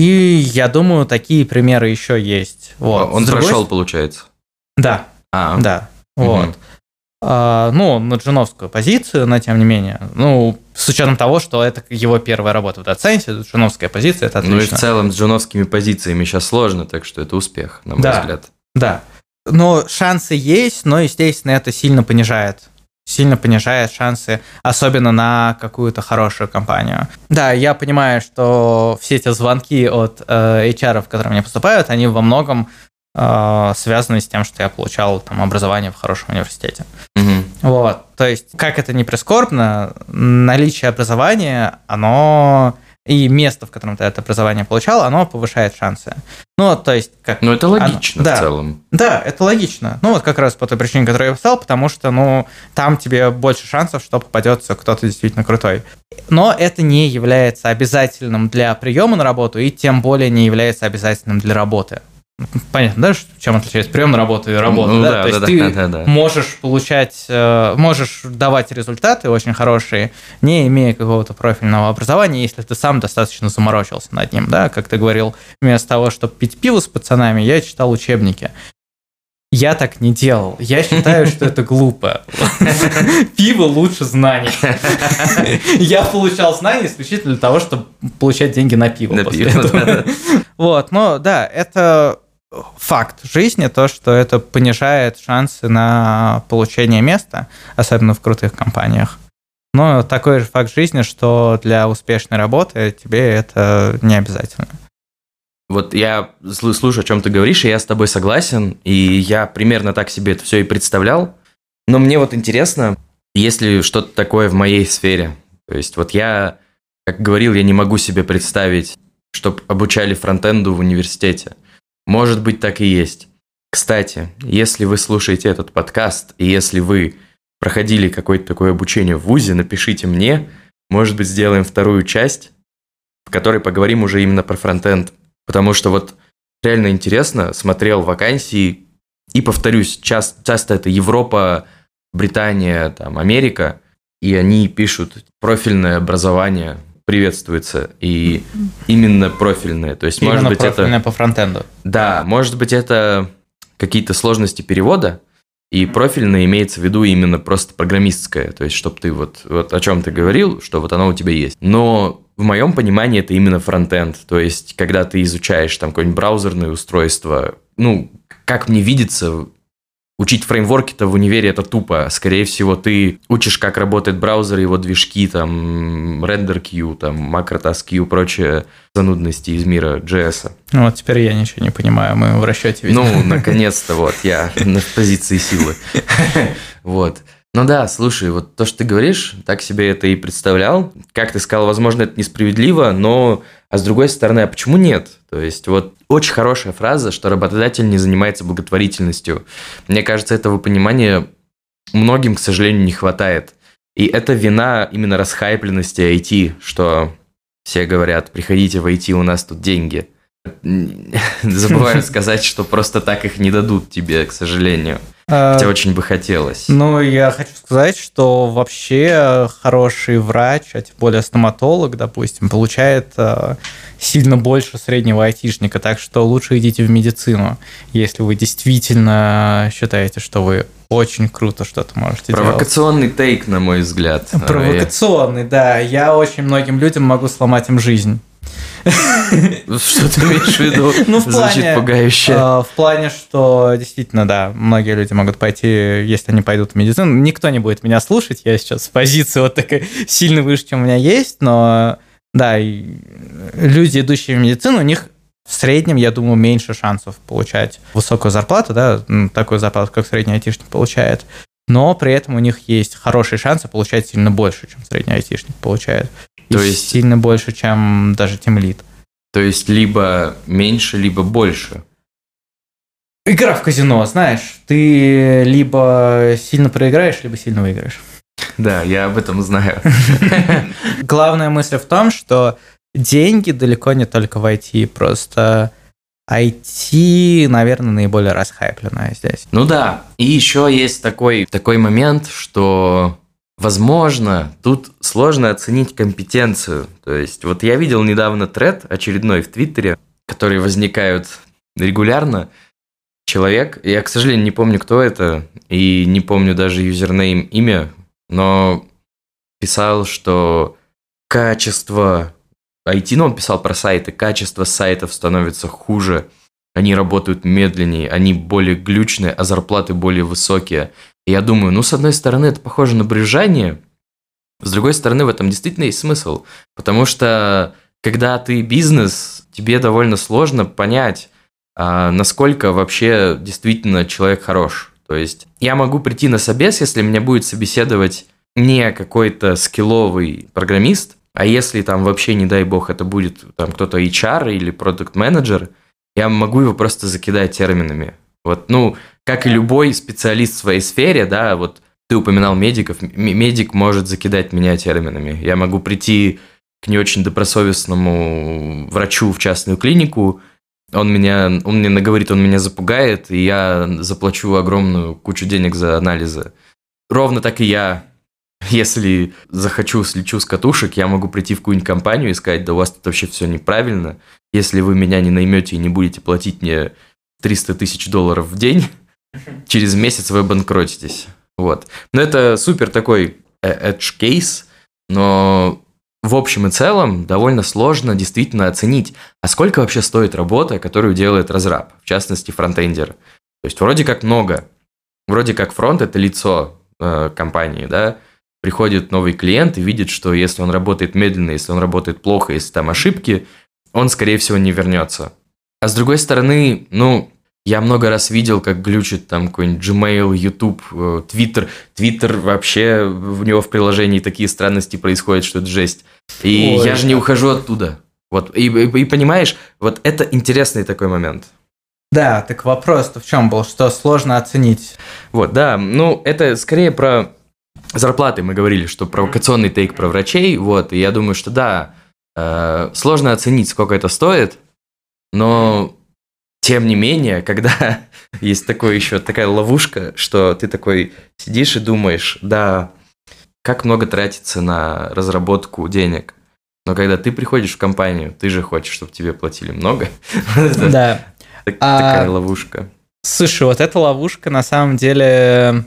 я думаю, такие примеры еще есть. Вот. Он С другой прошел, получается. Да, А, да. Вот. А, ну, на джуновскую позицию, но тем не менее. Ну, с учетом того, что это его первая работа в data science е, джуновская позиция, это ну и в отлично. целом с джуновскими позициями сейчас сложно, так что это успех, на мой Да. взгляд. Да. Но шансы есть, но, естественно, это сильно понижает. Сильно понижает шансы, особенно на какую-то хорошую компанию. Да, я понимаю, что все эти звонки от э, HR, которые мне поступают, они во многом э, связаны с тем, что я получал там образование в хорошем университете. Мгм. Вот, то есть, как это не прискорбно, наличие образования, оно и место, в котором ты это образование получал, оно повышает шансы. Ну, то есть, как... Ну это логично Оно- да. в целом. Да, это логично. Ну, вот как раз по той причине, которую я писал, потому что, ну, там тебе больше шансов, что попадется кто-то действительно крутой. Но это не является обязательным для приема на работу и тем более не является обязательным для работы. Понятно, да, чем отличается прием на работу и работа? Ну да? да, То есть да, ты да, да, да. можешь получать, э, можешь давать результаты очень хорошие, не имея какого-то профильного образования, если ты сам достаточно заморочился над ним, да, как ты говорил, вместо того, чтобы пить пиво с пацанами, я читал учебники. Я так не делал. Я считаю, что это глупо. Пиво лучше знаний. Я получал знания исключительно для того, чтобы получать деньги на пиво. Вот, но да, это факт жизни, то, что это понижает шансы на получение места, особенно в крутых компаниях. Но такой же факт жизни, что для успешной работы тебе это не обязательно. Вот я сл- слушаю, о чем ты говоришь, и я с тобой согласен, и я примерно так себе это все и представлял. Но мне вот интересно, если что-то такое в моей сфере. То есть вот я, как говорил, я не могу себе представить, чтобы обучали фронтенду в университете. Может быть, так и есть. Кстати, если вы слушаете этот подкаст, и если вы проходили какое-то такое обучение в ВУЗе, напишите мне, может быть, сделаем вторую часть, в которой поговорим уже именно про фронтенд. Потому что вот реально интересно, смотрел вакансии, и повторюсь, час- часто это Европа, Британия, там, Америка, и они пишут профильное образование приветствуется, и именно профильное. То есть, может Именно быть, это... профильное по фронтенду. Да, может быть, это какие-то сложности перевода, и профильно имеется в виду именно просто программистское, то есть, чтобы ты вот, вот о чем ты говорил, что вот оно у тебя есть. Но в моем понимании это именно фронтенд, то есть, когда ты изучаешь там какое-нибудь браузерное устройство, ну, как мне видится, учить фреймворки-то в универе это тупо. Скорее всего, ты учишь, как работает браузер, его движки, там, RenderQ, там, MacroTask, прочие занудности из мира JS. Ну вот теперь я ничего не понимаю, мы в расчете видим. Ну, наконец-то, вот, я на позиции силы. Вот. Ну да, слушай, вот то, что ты говоришь, так себе это и представлял. Как ты сказал, возможно, это несправедливо, но, а с другой стороны, а почему нет? То есть, вот очень хорошая фраза, что работодатель не занимается благотворительностью. Мне кажется, этого понимания многим, к сожалению, не хватает. И это вина именно расхайпленности IT, что все говорят, приходите в IT, у нас тут деньги. Забываю сказать, что просто так их не дадут тебе, к сожалению. А, Хотя очень бы хотелось. Ну, я хочу сказать, что вообще хороший врач, а тем более стоматолог, допустим, получает э, сильно больше среднего айтишника, так что лучше идите в медицину, если вы действительно считаете, что вы очень круто что-то можете делать. Провокационный тейк, на мой взгляд. Провокационный, да. Я очень многим людям могу сломать им жизнь. Что ты имеешь в виду? Ну, в Звучит плане, пугающе. э, в плане, что действительно, да, многие люди могут пойти, если они пойдут в медицину. Никто не будет меня слушать, я сейчас в позиции вот такая сильно выше, чем у меня есть, но да, люди, идущие в медицину, у них в среднем, я думаю, меньше шансов получать высокую зарплату, да, м, такую зарплату, как средний айтишник получает. Но при этом у них есть хорошие шансы получать сильно больше, чем средний айтишник получает. И То есть- сильно больше, чем даже тимлит. То есть, либо меньше, либо больше. Игра в казино, знаешь, ты либо сильно проиграешь, либо сильно выиграешь. Да, я об этом знаю. Главная мысль в том, что деньги далеко не только в IT, просто IT, наверное, наиболее расхайпленная здесь. Ну да, и еще есть такой, такой момент, что, возможно, тут сложно оценить компетенцию. То есть, вот я видел недавно тред очередной в Твиттере, которые возникают регулярно, человек, я, к сожалению, не помню, кто это, и не помню даже юзернейм, имя, но писал, что качество IT, ну, он писал про сайты, качество сайтов становится хуже, они работают медленнее, они более глючные, а зарплаты более высокие. И я думаю, ну, с одной стороны, это похоже на брюзжание, с другой стороны, в этом действительно есть смысл, потому что когда ты бизнес, тебе довольно сложно понять, а насколько вообще действительно человек хорош. То есть я могу прийти на собес, если меня будет собеседовать не какой-то скилловый программист, а если там вообще, не дай бог, это будет там кто-то HR или продукт менеджер я могу его просто закидать терминами. Вот, ну, как и любой специалист в своей сфере, да, вот ты упоминал медиков, медик может закидать меня терминами. Я могу прийти к не очень добросовестному врачу в частную клинику, он меня, он мне наговорит, он меня запугает, и я заплачу огромную кучу денег за анализы. Ровно так и я, если захочу, слечу с катушек, я могу прийти в какую-нибудь компанию и сказать, да у вас тут вообще все неправильно. Если вы меня не наймете и не будете платить мне 300 тысяч долларов в день, через месяц вы банкротитесь. Вот. Но это супер такой э, edge case, но в общем и целом довольно сложно действительно оценить, а сколько вообще стоит работа, которую делает разраб, в частности фронтендер. То есть вроде как много. Вроде как фронт – это лицо э, компании, да, приходит новый клиент и видит, что если он работает медленно, если он работает плохо, если там ошибки, он, скорее всего, не вернется. А с другой стороны, ну, я много раз видел, как глючит там какой-нибудь Gmail, YouTube, э, Twitter. Twitter вообще, в него в приложении такие странности происходят, что это жесть. И Ой, я же не ухожу оттуда. Вот, и, и, и понимаешь, вот это интересный такой момент. Да, так вопрос-то в чем был, что сложно оценить? Вот, да, ну, это скорее про зарплаты мы говорили, что провокационный тейк про врачей, вот, и я думаю, что да, э, сложно оценить, сколько это стоит, но тем не менее, когда есть такое еще такая ловушка, что ты такой сидишь и думаешь, да, как много тратится на разработку денег. Но когда ты приходишь в компанию, ты же хочешь, чтобы тебе платили много. Да. Такая а, ловушка. Слушай, вот эта ловушка на самом деле,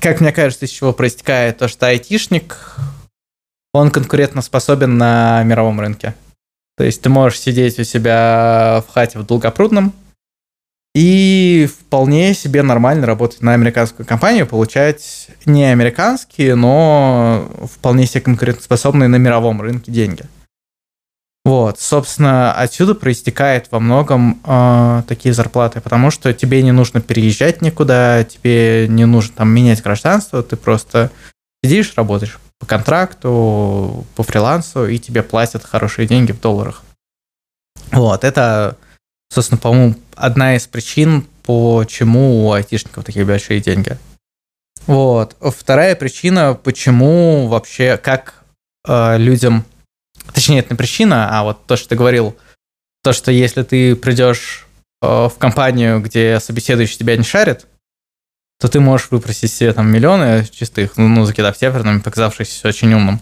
как мне кажется, из чего проистекает то, что айтишник, он конкурентно способен на мировом рынке. То есть ты можешь сидеть у себя в хате в Долгопрудном и вполне себе нормально работать на американскую компанию, получать не американские, но вполне себе конкурентоспособные на мировом рынке деньги. Вот, собственно, отсюда проистекает во многом э, такие зарплаты, потому что тебе не нужно переезжать никуда, тебе не нужно там менять гражданство, ты просто сидишь, работаешь по контракту, по фрилансу, и тебе платят хорошие деньги в долларах. Вот, это, собственно, по-моему, одна из причин, почему у айтишников такие большие деньги. Вот. Вторая причина, почему вообще, как э, людям, точнее, это не причина, а вот то, что ты говорил, то, что если ты придешь э, в компанию, где собеседующий тебя не шарит, то ты можешь выпросить себе там миллионы чистых, ну, ну закидав северным, показавшись очень умным.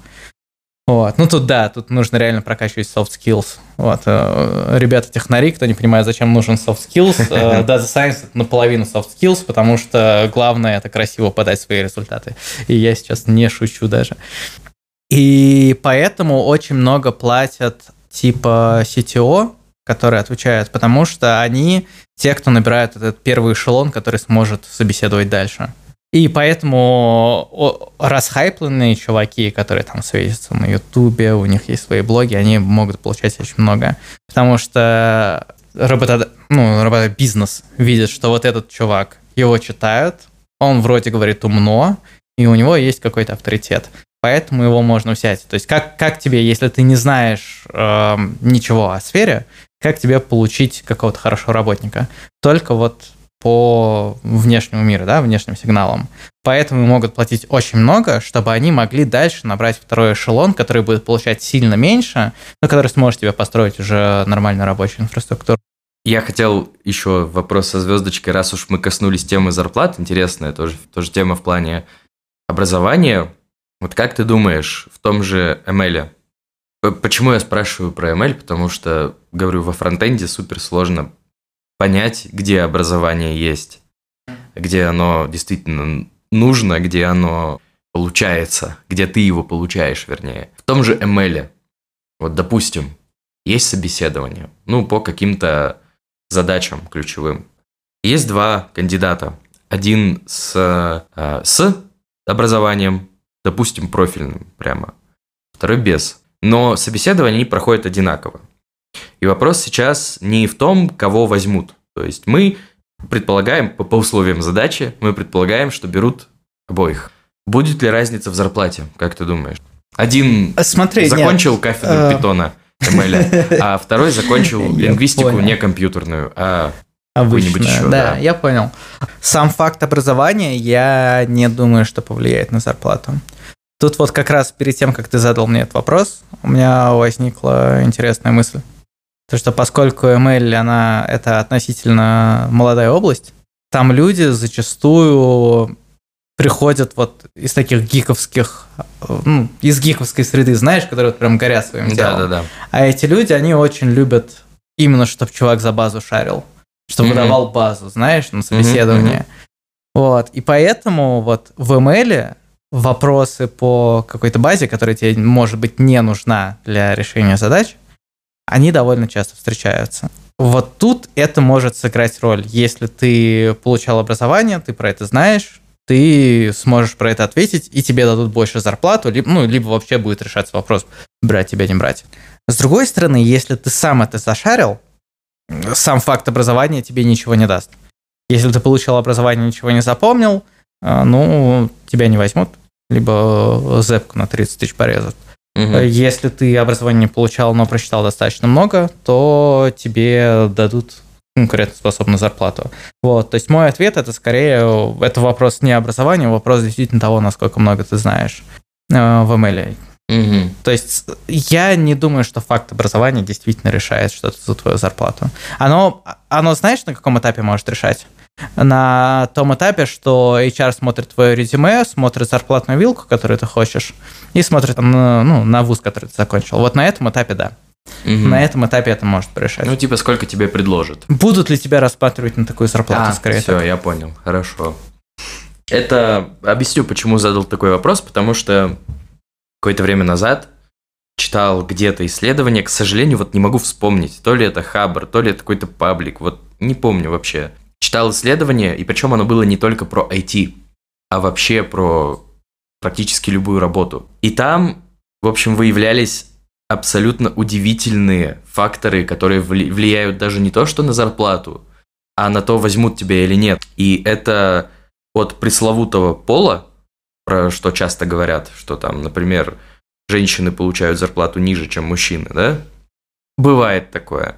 Вот. Ну, тут да, тут нужно реально прокачивать soft skills. Вот. Э, ребята технари, кто не понимает, зачем нужен soft skills, э, Data Science это наполовину soft skills, потому что главное это красиво подать свои результаты. И я сейчас не шучу даже. И поэтому очень много платят типа CTO, которые отвечают, потому что они те, кто набирают этот первый эшелон, который сможет собеседовать дальше. И поэтому расхайпленные чуваки, которые там светятся на Ютубе, у них есть свои блоги, они могут получать очень много. Потому что работа, ну, работа бизнес видит, что вот этот чувак, его читают, он вроде говорит умно, и у него есть какой-то авторитет поэтому его можно взять. То есть как, как тебе, если ты не знаешь э, ничего о сфере, как тебе получить какого-то хорошего работника? Только вот по внешнему миру, да, внешним сигналам. Поэтому могут платить очень много, чтобы они могли дальше набрать второй эшелон, который будет получать сильно меньше, но который сможет тебе построить уже нормальную рабочую инфраструктуру. Я хотел еще вопрос со звездочкой, раз уж мы коснулись темы зарплат, интересная тоже, тоже тема в плане образования. Вот как ты думаешь, в том же ML, почему я спрашиваю про ML? Потому что, говорю, во фронтенде супер сложно понять, где образование есть, где оно действительно нужно, где оно получается, где ты его получаешь, вернее. В том же ML, вот допустим, есть собеседование, ну, по каким-то задачам ключевым. Есть два кандидата. Один с, э, с образованием, допустим, профильным прямо, второй без. Но собеседование они проходят одинаково. И вопрос сейчас не в том, кого возьмут. То есть мы предполагаем, по, по условиям задачи, мы предполагаем, что берут обоих. Будет ли разница в зарплате, как ты думаешь? Один Смотри, закончил нет. кафедру uh... питона, ML, а второй закончил лингвистику не компьютерную, а Обычно, еще, да, да, я понял. Сам факт образования я не думаю, что повлияет на зарплату. Тут вот как раз перед тем, как ты задал мне этот вопрос, у меня возникла интересная мысль. То, что поскольку ML, она это относительно молодая область, там люди зачастую приходят вот из таких гиковских, ну, из гиковской среды, знаешь, которые вот прям горят своим делом. Да, да, да. А эти люди, они очень любят именно, чтобы чувак за базу шарил, чтобы mm-hmm. давал базу, знаешь, на собеседование. Mm-hmm. Вот, и поэтому вот в ML вопросы по какой-то базе, которая тебе, может быть, не нужна для решения задач, они довольно часто встречаются. Вот тут это может сыграть роль. Если ты получал образование, ты про это знаешь, ты сможешь про это ответить, и тебе дадут больше зарплату, либо, ну, либо вообще будет решаться вопрос, брать тебя, не брать. С другой стороны, если ты сам это зашарил, сам факт образования тебе ничего не даст. Если ты получил образование, ничего не запомнил, а, ну, тебя не возьмут, либо зэпку на 30 тысяч порезут. Угу. Если ты образование не получал, но прочитал достаточно много, то тебе дадут конкурентоспособную зарплату. Вот, то есть мой ответ это скорее, это вопрос не образования, вопрос действительно того, насколько много ты знаешь э, в ML. Угу. То есть я не думаю, что факт образования действительно решает что-то за твою зарплату. Оно, оно знаешь, на каком этапе может решать? на том этапе, что HR смотрит твое резюме, смотрит зарплатную вилку, которую ты хочешь, и смотрит на, ну, на вуз, который ты закончил. Вот на этом этапе да. Угу. На этом этапе это может решать. Ну, типа, сколько тебе предложат? Будут ли тебя рассматривать на такую зарплату, а, скорее все, так? я понял, хорошо. Это объясню, почему задал такой вопрос, потому что какое-то время назад читал где-то исследование, к сожалению, вот не могу вспомнить, то ли это Хабр, то ли это какой-то паблик, вот не помню вообще читал исследование, и причем оно было не только про IT, а вообще про практически любую работу. И там, в общем, выявлялись абсолютно удивительные факторы, которые влияют даже не то, что на зарплату, а на то, возьмут тебя или нет. И это от пресловутого пола, про что часто говорят, что там, например, женщины получают зарплату ниже, чем мужчины, да? Бывает такое.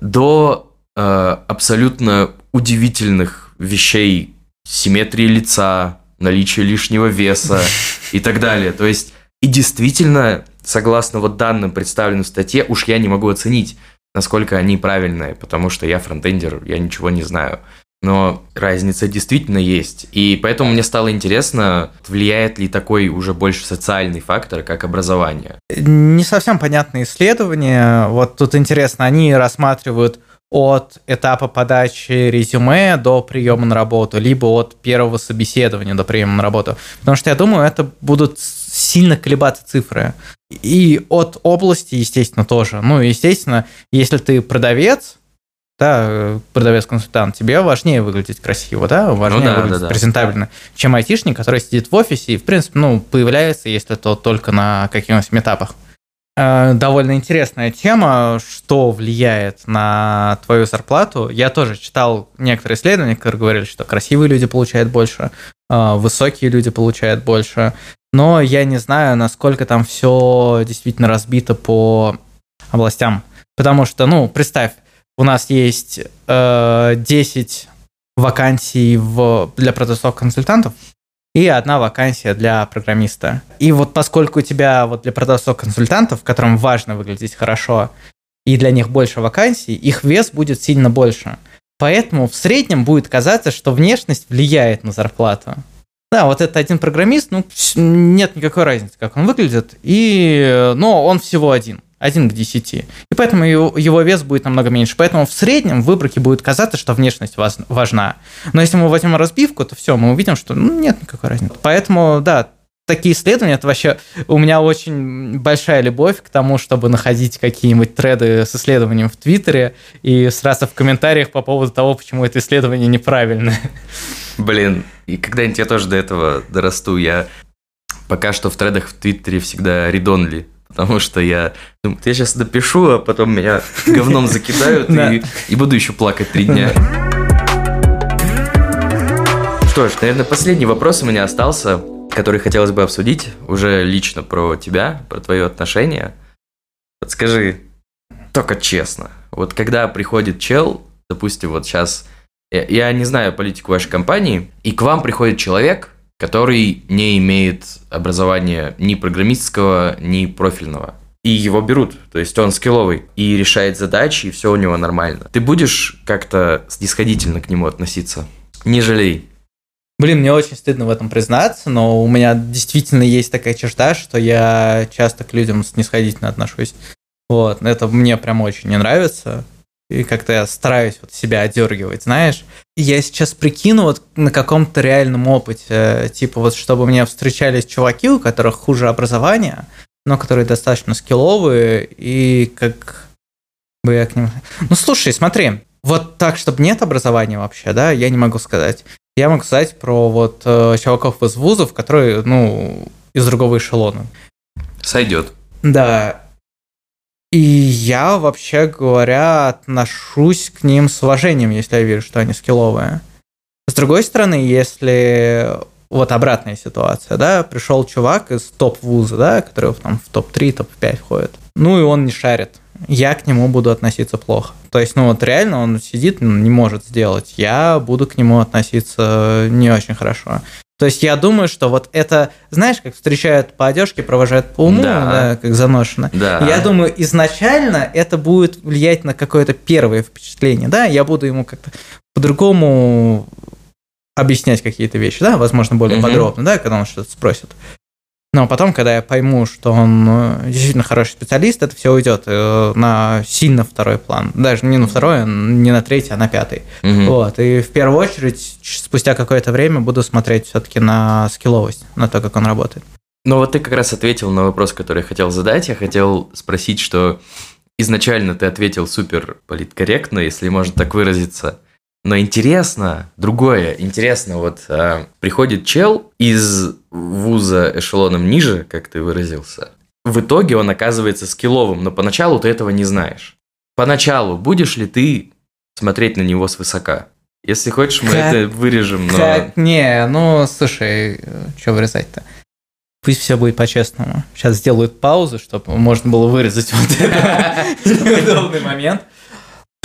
До э, абсолютно удивительных вещей, симметрии лица, наличия лишнего веса и так далее. То есть, и действительно, согласно вот данным, представленным в статье, уж я не могу оценить, насколько они правильные, потому что я фронтендер, я ничего не знаю. Но разница действительно есть. И поэтому мне стало интересно, влияет ли такой уже больше социальный фактор, как образование. Не совсем понятное исследование. Вот тут интересно, они рассматривают от этапа подачи резюме до приема на работу, либо от первого собеседования до приема на работу. Потому что я думаю, это будут сильно колебаться цифры. И от области, естественно, тоже. Ну, естественно, если ты продавец, да, продавец-консультант, тебе важнее выглядеть красиво, да, важнее ну, да, выглядеть да, да. презентабельно, чем айтишник, который сидит в офисе и, в принципе, ну, появляется, если то только на каких-нибудь этапах. Э, довольно интересная тема, что влияет на твою зарплату. Я тоже читал некоторые исследования, которые говорили, что красивые люди получают больше, э, высокие люди получают больше. Но я не знаю, насколько там все действительно разбито по областям. Потому что, ну, представь, у нас есть э, 10 вакансий в, для продавцов консультантов, и одна вакансия для программиста. И вот поскольку у тебя вот для продавцов-консультантов, которым важно выглядеть хорошо, и для них больше вакансий, их вес будет сильно больше. Поэтому в среднем будет казаться, что внешность влияет на зарплату. Да, вот это один программист, ну, нет никакой разницы, как он выглядит, и, но он всего один. 1 к 10. И поэтому его, вес будет намного меньше. Поэтому в среднем в выборке будет казаться, что внешность важна. Но если мы возьмем разбивку, то все, мы увидим, что ну, нет никакой разницы. Поэтому, да, такие исследования, это вообще у меня очень большая любовь к тому, чтобы находить какие-нибудь треды с исследованием в Твиттере и сразу в комментариях по поводу того, почему это исследование неправильное. Блин, и когда-нибудь я тоже до этого дорасту, я пока что в тредах в Твиттере всегда редонли, потому что я думаю, я сейчас допишу, а потом меня говном закидают и, и буду еще плакать три дня. Что ж, наверное, последний вопрос у меня остался, который хотелось бы обсудить уже лично про тебя, про твое отношение. Подскажи, только честно, вот когда приходит чел, допустим, вот сейчас, я, я не знаю политику вашей компании, и к вам приходит человек, который не имеет образования ни программистского, ни профильного. И его берут, то есть он скилловый и решает задачи, и все у него нормально. Ты будешь как-то снисходительно к нему относиться? Не жалей. Блин, мне очень стыдно в этом признаться, но у меня действительно есть такая черта, что я часто к людям снисходительно отношусь. Вот, это мне прям очень не нравится и как-то я стараюсь вот себя одергивать, знаешь. я сейчас прикину вот на каком-то реальном опыте, типа вот чтобы мне встречались чуваки, у которых хуже образование, но которые достаточно скилловые, и как бы я к ним... Ну, слушай, смотри, вот так, чтобы нет образования вообще, да, я не могу сказать. Я могу сказать про вот э, чуваков из вузов, которые, ну, из другого эшелона. Сойдет. Да, и я, вообще говоря, отношусь к ним с уважением, если я вижу, что они скилловые. С другой стороны, если вот обратная ситуация, да, пришел чувак из топ-вуза, да, который там в топ-3, топ-5 входит, ну и он не шарит, я к нему буду относиться плохо. То есть, ну вот реально он сидит, не может сделать, я буду к нему относиться не очень хорошо. То есть я думаю, что вот это, знаешь, как встречают по одежке, провожают по уму, да. Да, как заношено. Да. Я думаю, изначально это будет влиять на какое-то первое впечатление, да, я буду ему как-то по-другому объяснять какие-то вещи, да, возможно, более угу. подробно, да, когда он что-то спросит. Но потом, когда я пойму, что он э, действительно хороший специалист, это все уйдет э, на сильно второй план. Даже не на второй, не на третий, а на пятый. Угу. Вот. И в первую очередь, спустя какое-то время буду смотреть все-таки на скилловость, на то, как он работает. Ну вот ты как раз ответил на вопрос, который я хотел задать. Я хотел спросить, что изначально ты ответил супер политкорректно, если можно так выразиться. Но интересно, другое, интересно, вот э, приходит чел из вуза эшелоном ниже, как ты выразился. В итоге он оказывается скилловым, но поначалу ты этого не знаешь. Поначалу будешь ли ты смотреть на него свысока? Если хочешь, мы как, это вырежем, но... Как? Не, ну, слушай, что вырезать-то? Пусть все будет по-честному. Сейчас сделают паузу, чтобы можно было вырезать вот этот неудобный момент.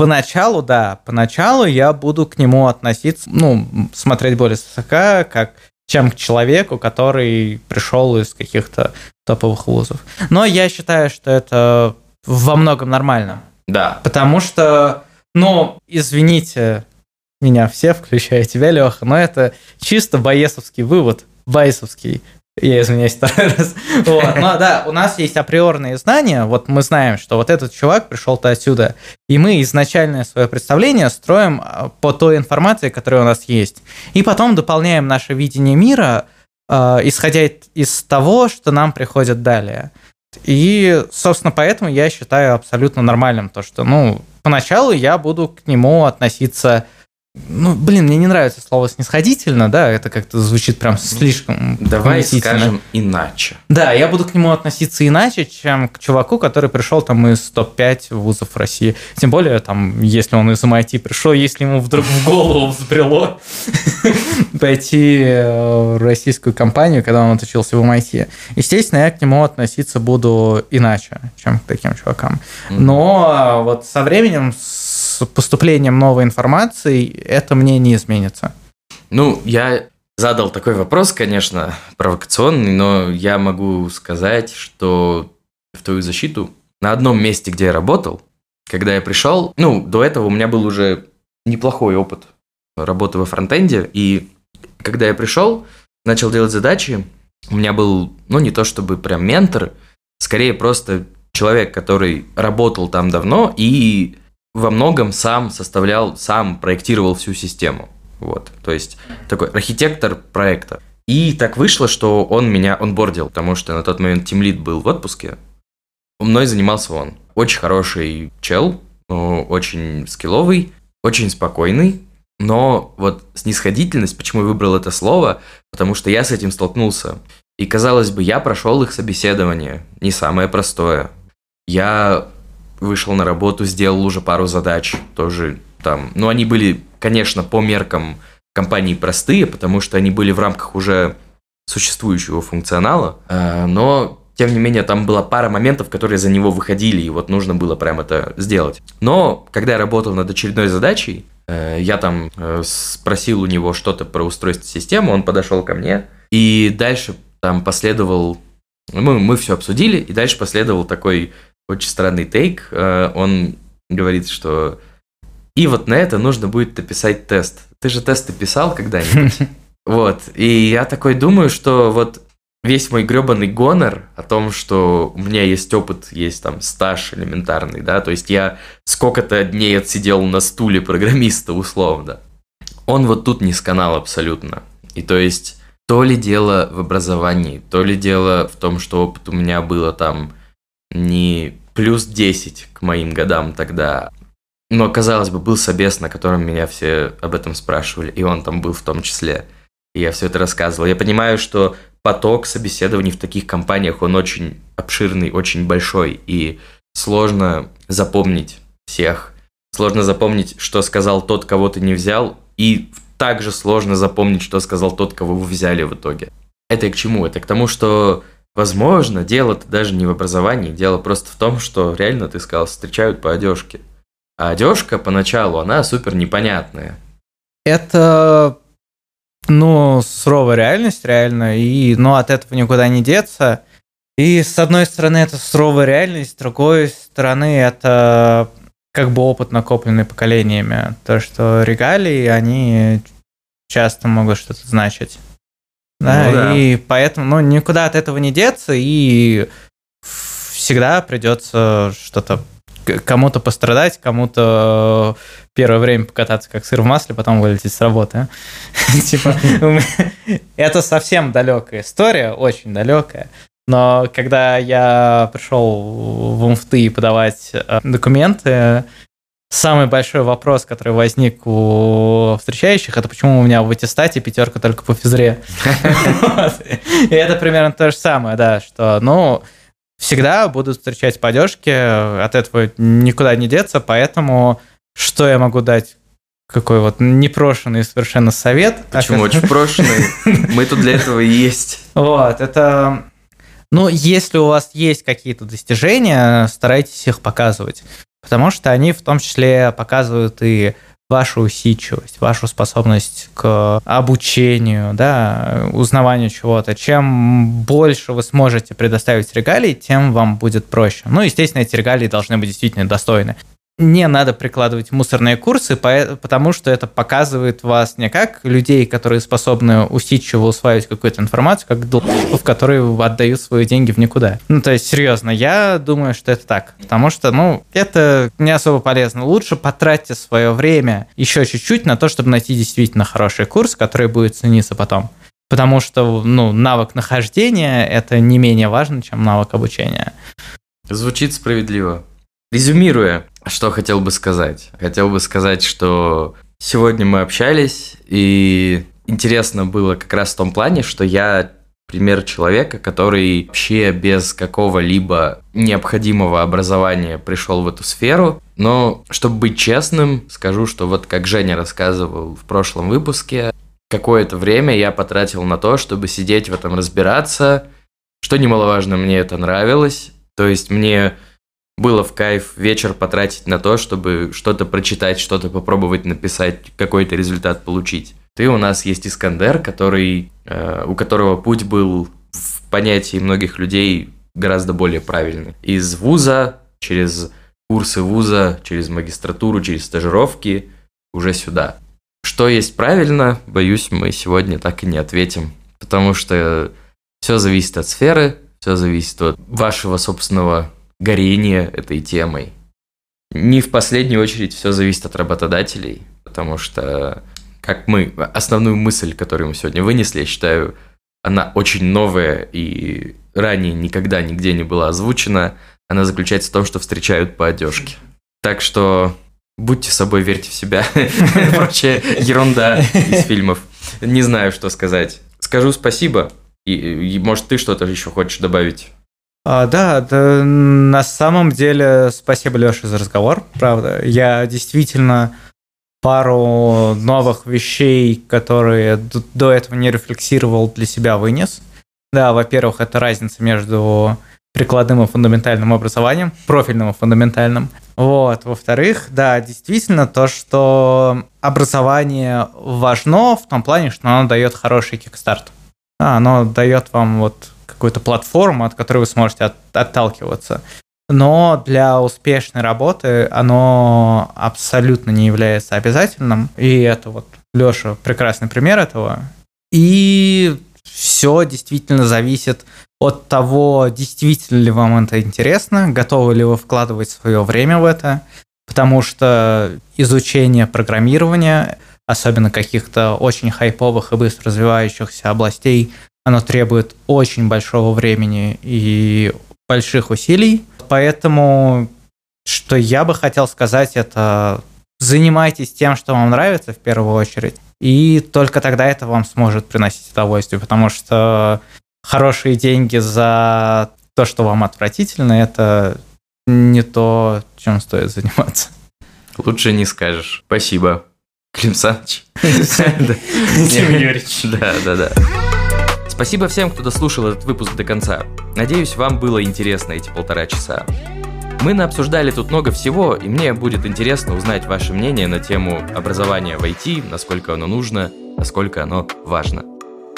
Поначалу, да, поначалу я буду к нему относиться, ну, смотреть более свысока, как чем к человеку, который пришел из каких-то топовых вузов. Но я считаю, что это во многом нормально. Да. Потому что, ну, извините меня все, включая тебя, Леха, но это чисто боесовский вывод, байсовский. Я извиняюсь второй раз. Вот. Но да, у нас есть априорные знания. Вот мы знаем, что вот этот чувак пришел-то отсюда. И мы изначальное свое представление строим а, по той информации, которая у нас есть. И потом дополняем наше видение мира, э, исходя из того, что нам приходит далее. И, собственно, поэтому я считаю абсолютно нормальным то, что, ну, поначалу я буду к нему относиться ну, блин, мне не нравится слово снисходительно, да, это как-то звучит прям слишком Давай скажем иначе. Да, я буду к нему относиться иначе, чем к чуваку, который пришел там из топ-5 вузов России. Тем более, там, если он из MIT пришел, если ему вдруг в голову взбрело пойти э, в российскую компанию, когда он отучился в MIT. Естественно, я к нему относиться буду иначе, чем к таким чувакам. Но вот со временем, с поступлением новой информации это мне не изменится. Ну, я задал такой вопрос, конечно, провокационный, но я могу сказать, что в твою защиту на одном месте, где я работал, когда я пришел, ну, до этого у меня был уже неплохой опыт работы во фронтенде, и когда я пришел, начал делать задачи, у меня был, ну, не то чтобы прям ментор, скорее просто человек, который работал там давно и во многом сам составлял, сам проектировал всю систему. Вот, то есть такой архитектор проекта. И так вышло, что он меня онбордил, потому что на тот момент тимлит был в отпуске. Мной занимался он. Очень хороший чел, очень скилловый, очень спокойный, но вот снисходительность, почему я выбрал это слово, потому что я с этим столкнулся. И казалось бы, я прошел их собеседование, не самое простое. Я вышел на работу, сделал уже пару задач, тоже там, ну они были, конечно, по меркам компании простые, потому что они были в рамках уже существующего функционала, э, но тем не менее, там была пара моментов, которые за него выходили, и вот нужно было прям это сделать. Но, когда я работал над очередной задачей, э, я там э, спросил у него что-то про устройство системы, он подошел ко мне, и дальше там последовал... Мы, мы все обсудили, и дальше последовал такой очень странный тейк. Он говорит, что и вот на это нужно будет написать тест. Ты же тесты писал когда-нибудь? Вот. И я такой думаю, что вот весь мой гребаный гонор о том, что у меня есть опыт, есть там стаж элементарный, да, то есть я сколько-то дней отсидел на стуле программиста условно, он вот тут не сканал абсолютно. И то есть то ли дело в образовании, то ли дело в том, что опыт у меня было там не плюс 10 к моим годам тогда, но, казалось бы, был собес, на котором меня все об этом спрашивали, и он там был в том числе. И я все это рассказывал. Я понимаю, что поток собеседований в таких компаниях, он очень обширный, очень большой, и сложно запомнить всех. Сложно запомнить, что сказал тот, кого ты не взял, и также сложно запомнить, что сказал тот, кого вы взяли в итоге. Это к чему? Это к тому, что, возможно, дело-то даже не в образовании, дело просто в том, что реально, ты сказал, встречают по одежке. А одежка поначалу, она супер непонятная. Это, ну, суровая реальность, реально, и, ну, от этого никуда не деться. И, с одной стороны, это суровая реальность, с другой стороны, это как бы опыт, накопленный поколениями. То, что регалии, они часто могут что-то значить. Да, ну, да. И поэтому, ну, никуда от этого не деться, и всегда придется что-то кому-то пострадать, кому-то первое время покататься как сыр в масле, потом вылететь с работы. Типа, это совсем далекая история, очень далекая. Но когда я пришел в МФТИ подавать э, документы, самый большой вопрос, который возник у встречающих, это почему у меня в аттестате пятерка только по физре. И это примерно то же самое, да, что, ну, всегда будут встречать поддержки, от этого никуда не деться, поэтому что я могу дать какой вот непрошенный совершенно совет. Почему очень прошенный? Мы тут для этого и есть. Вот, это... Ну, если у вас есть какие-то достижения, старайтесь их показывать, потому что они в том числе показывают и вашу усидчивость, вашу способность к обучению, да, узнаванию чего-то. Чем больше вы сможете предоставить регалий, тем вам будет проще. Ну, естественно, эти регалии должны быть действительно достойны не надо прикладывать мусорные курсы, потому что это показывает вас не как людей, которые способны усидчиво усваивать какую-то информацию, как долбов, которые отдают свои деньги в никуда. Ну, то есть, серьезно, я думаю, что это так. Потому что, ну, это не особо полезно. Лучше потратьте свое время еще чуть-чуть на то, чтобы найти действительно хороший курс, который будет цениться потом. Потому что, ну, навык нахождения – это не менее важно, чем навык обучения. Звучит справедливо. Резюмируя, что хотел бы сказать? Хотел бы сказать, что сегодня мы общались, и интересно было как раз в том плане, что я пример человека, который вообще без какого-либо необходимого образования пришел в эту сферу. Но, чтобы быть честным, скажу, что вот как Женя рассказывал в прошлом выпуске, какое-то время я потратил на то, чтобы сидеть в этом разбираться. Что немаловажно, мне это нравилось. То есть мне было в кайф вечер потратить на то, чтобы что-то прочитать, что-то попробовать написать, какой-то результат получить. Ты у нас есть Искандер, который, э, у которого путь был в понятии многих людей гораздо более правильный. Из вуза, через курсы вуза, через магистратуру, через стажировки уже сюда. Что есть правильно, боюсь, мы сегодня так и не ответим, потому что все зависит от сферы, все зависит от вашего собственного горение этой темой. Не в последнюю очередь все зависит от работодателей, потому что, как мы, основную мысль, которую мы сегодня вынесли, я считаю, она очень новая и ранее никогда нигде не была озвучена. Она заключается в том, что встречают по одежке. Так что будьте собой, верьте в себя. Прочая ерунда из фильмов. Не знаю, что сказать. Скажу спасибо. И, и может, ты что-то еще хочешь добавить? А, да, да, на самом деле, спасибо, Леша, за разговор, правда. Я действительно пару новых вещей, которые до этого не рефлексировал, для себя вынес. Да, во-первых, это разница между прикладным и фундаментальным образованием, профильным и фундаментальным. Вот. Во-вторых, да, действительно то, что образование важно в том плане, что оно дает хороший кикстарт. Да, оно дает вам вот какую-то платформу, от которой вы сможете от, отталкиваться. Но для успешной работы оно абсолютно не является обязательным. И это вот Леша прекрасный пример этого. И все действительно зависит от того, действительно ли вам это интересно, готовы ли вы вкладывать свое время в это, потому что изучение программирования, особенно каких-то очень хайповых и быстро развивающихся областей, оно требует очень большого времени и больших усилий. Поэтому, что я бы хотел сказать, это занимайтесь тем, что вам нравится в первую очередь, и только тогда это вам сможет приносить удовольствие, потому что хорошие деньги за то, что вам отвратительно, это не то, чем стоит заниматься. Лучше не скажешь. Спасибо. Клим Саныч. Да, да, да. Спасибо всем, кто дослушал этот выпуск до конца. Надеюсь, вам было интересно эти полтора часа. Мы наобсуждали тут много всего, и мне будет интересно узнать ваше мнение на тему образования в IT, насколько оно нужно, насколько оно важно.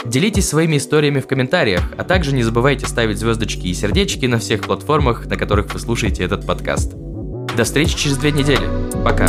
Делитесь своими историями в комментариях, а также не забывайте ставить звездочки и сердечки на всех платформах, на которых вы слушаете этот подкаст. До встречи через две недели. Пока.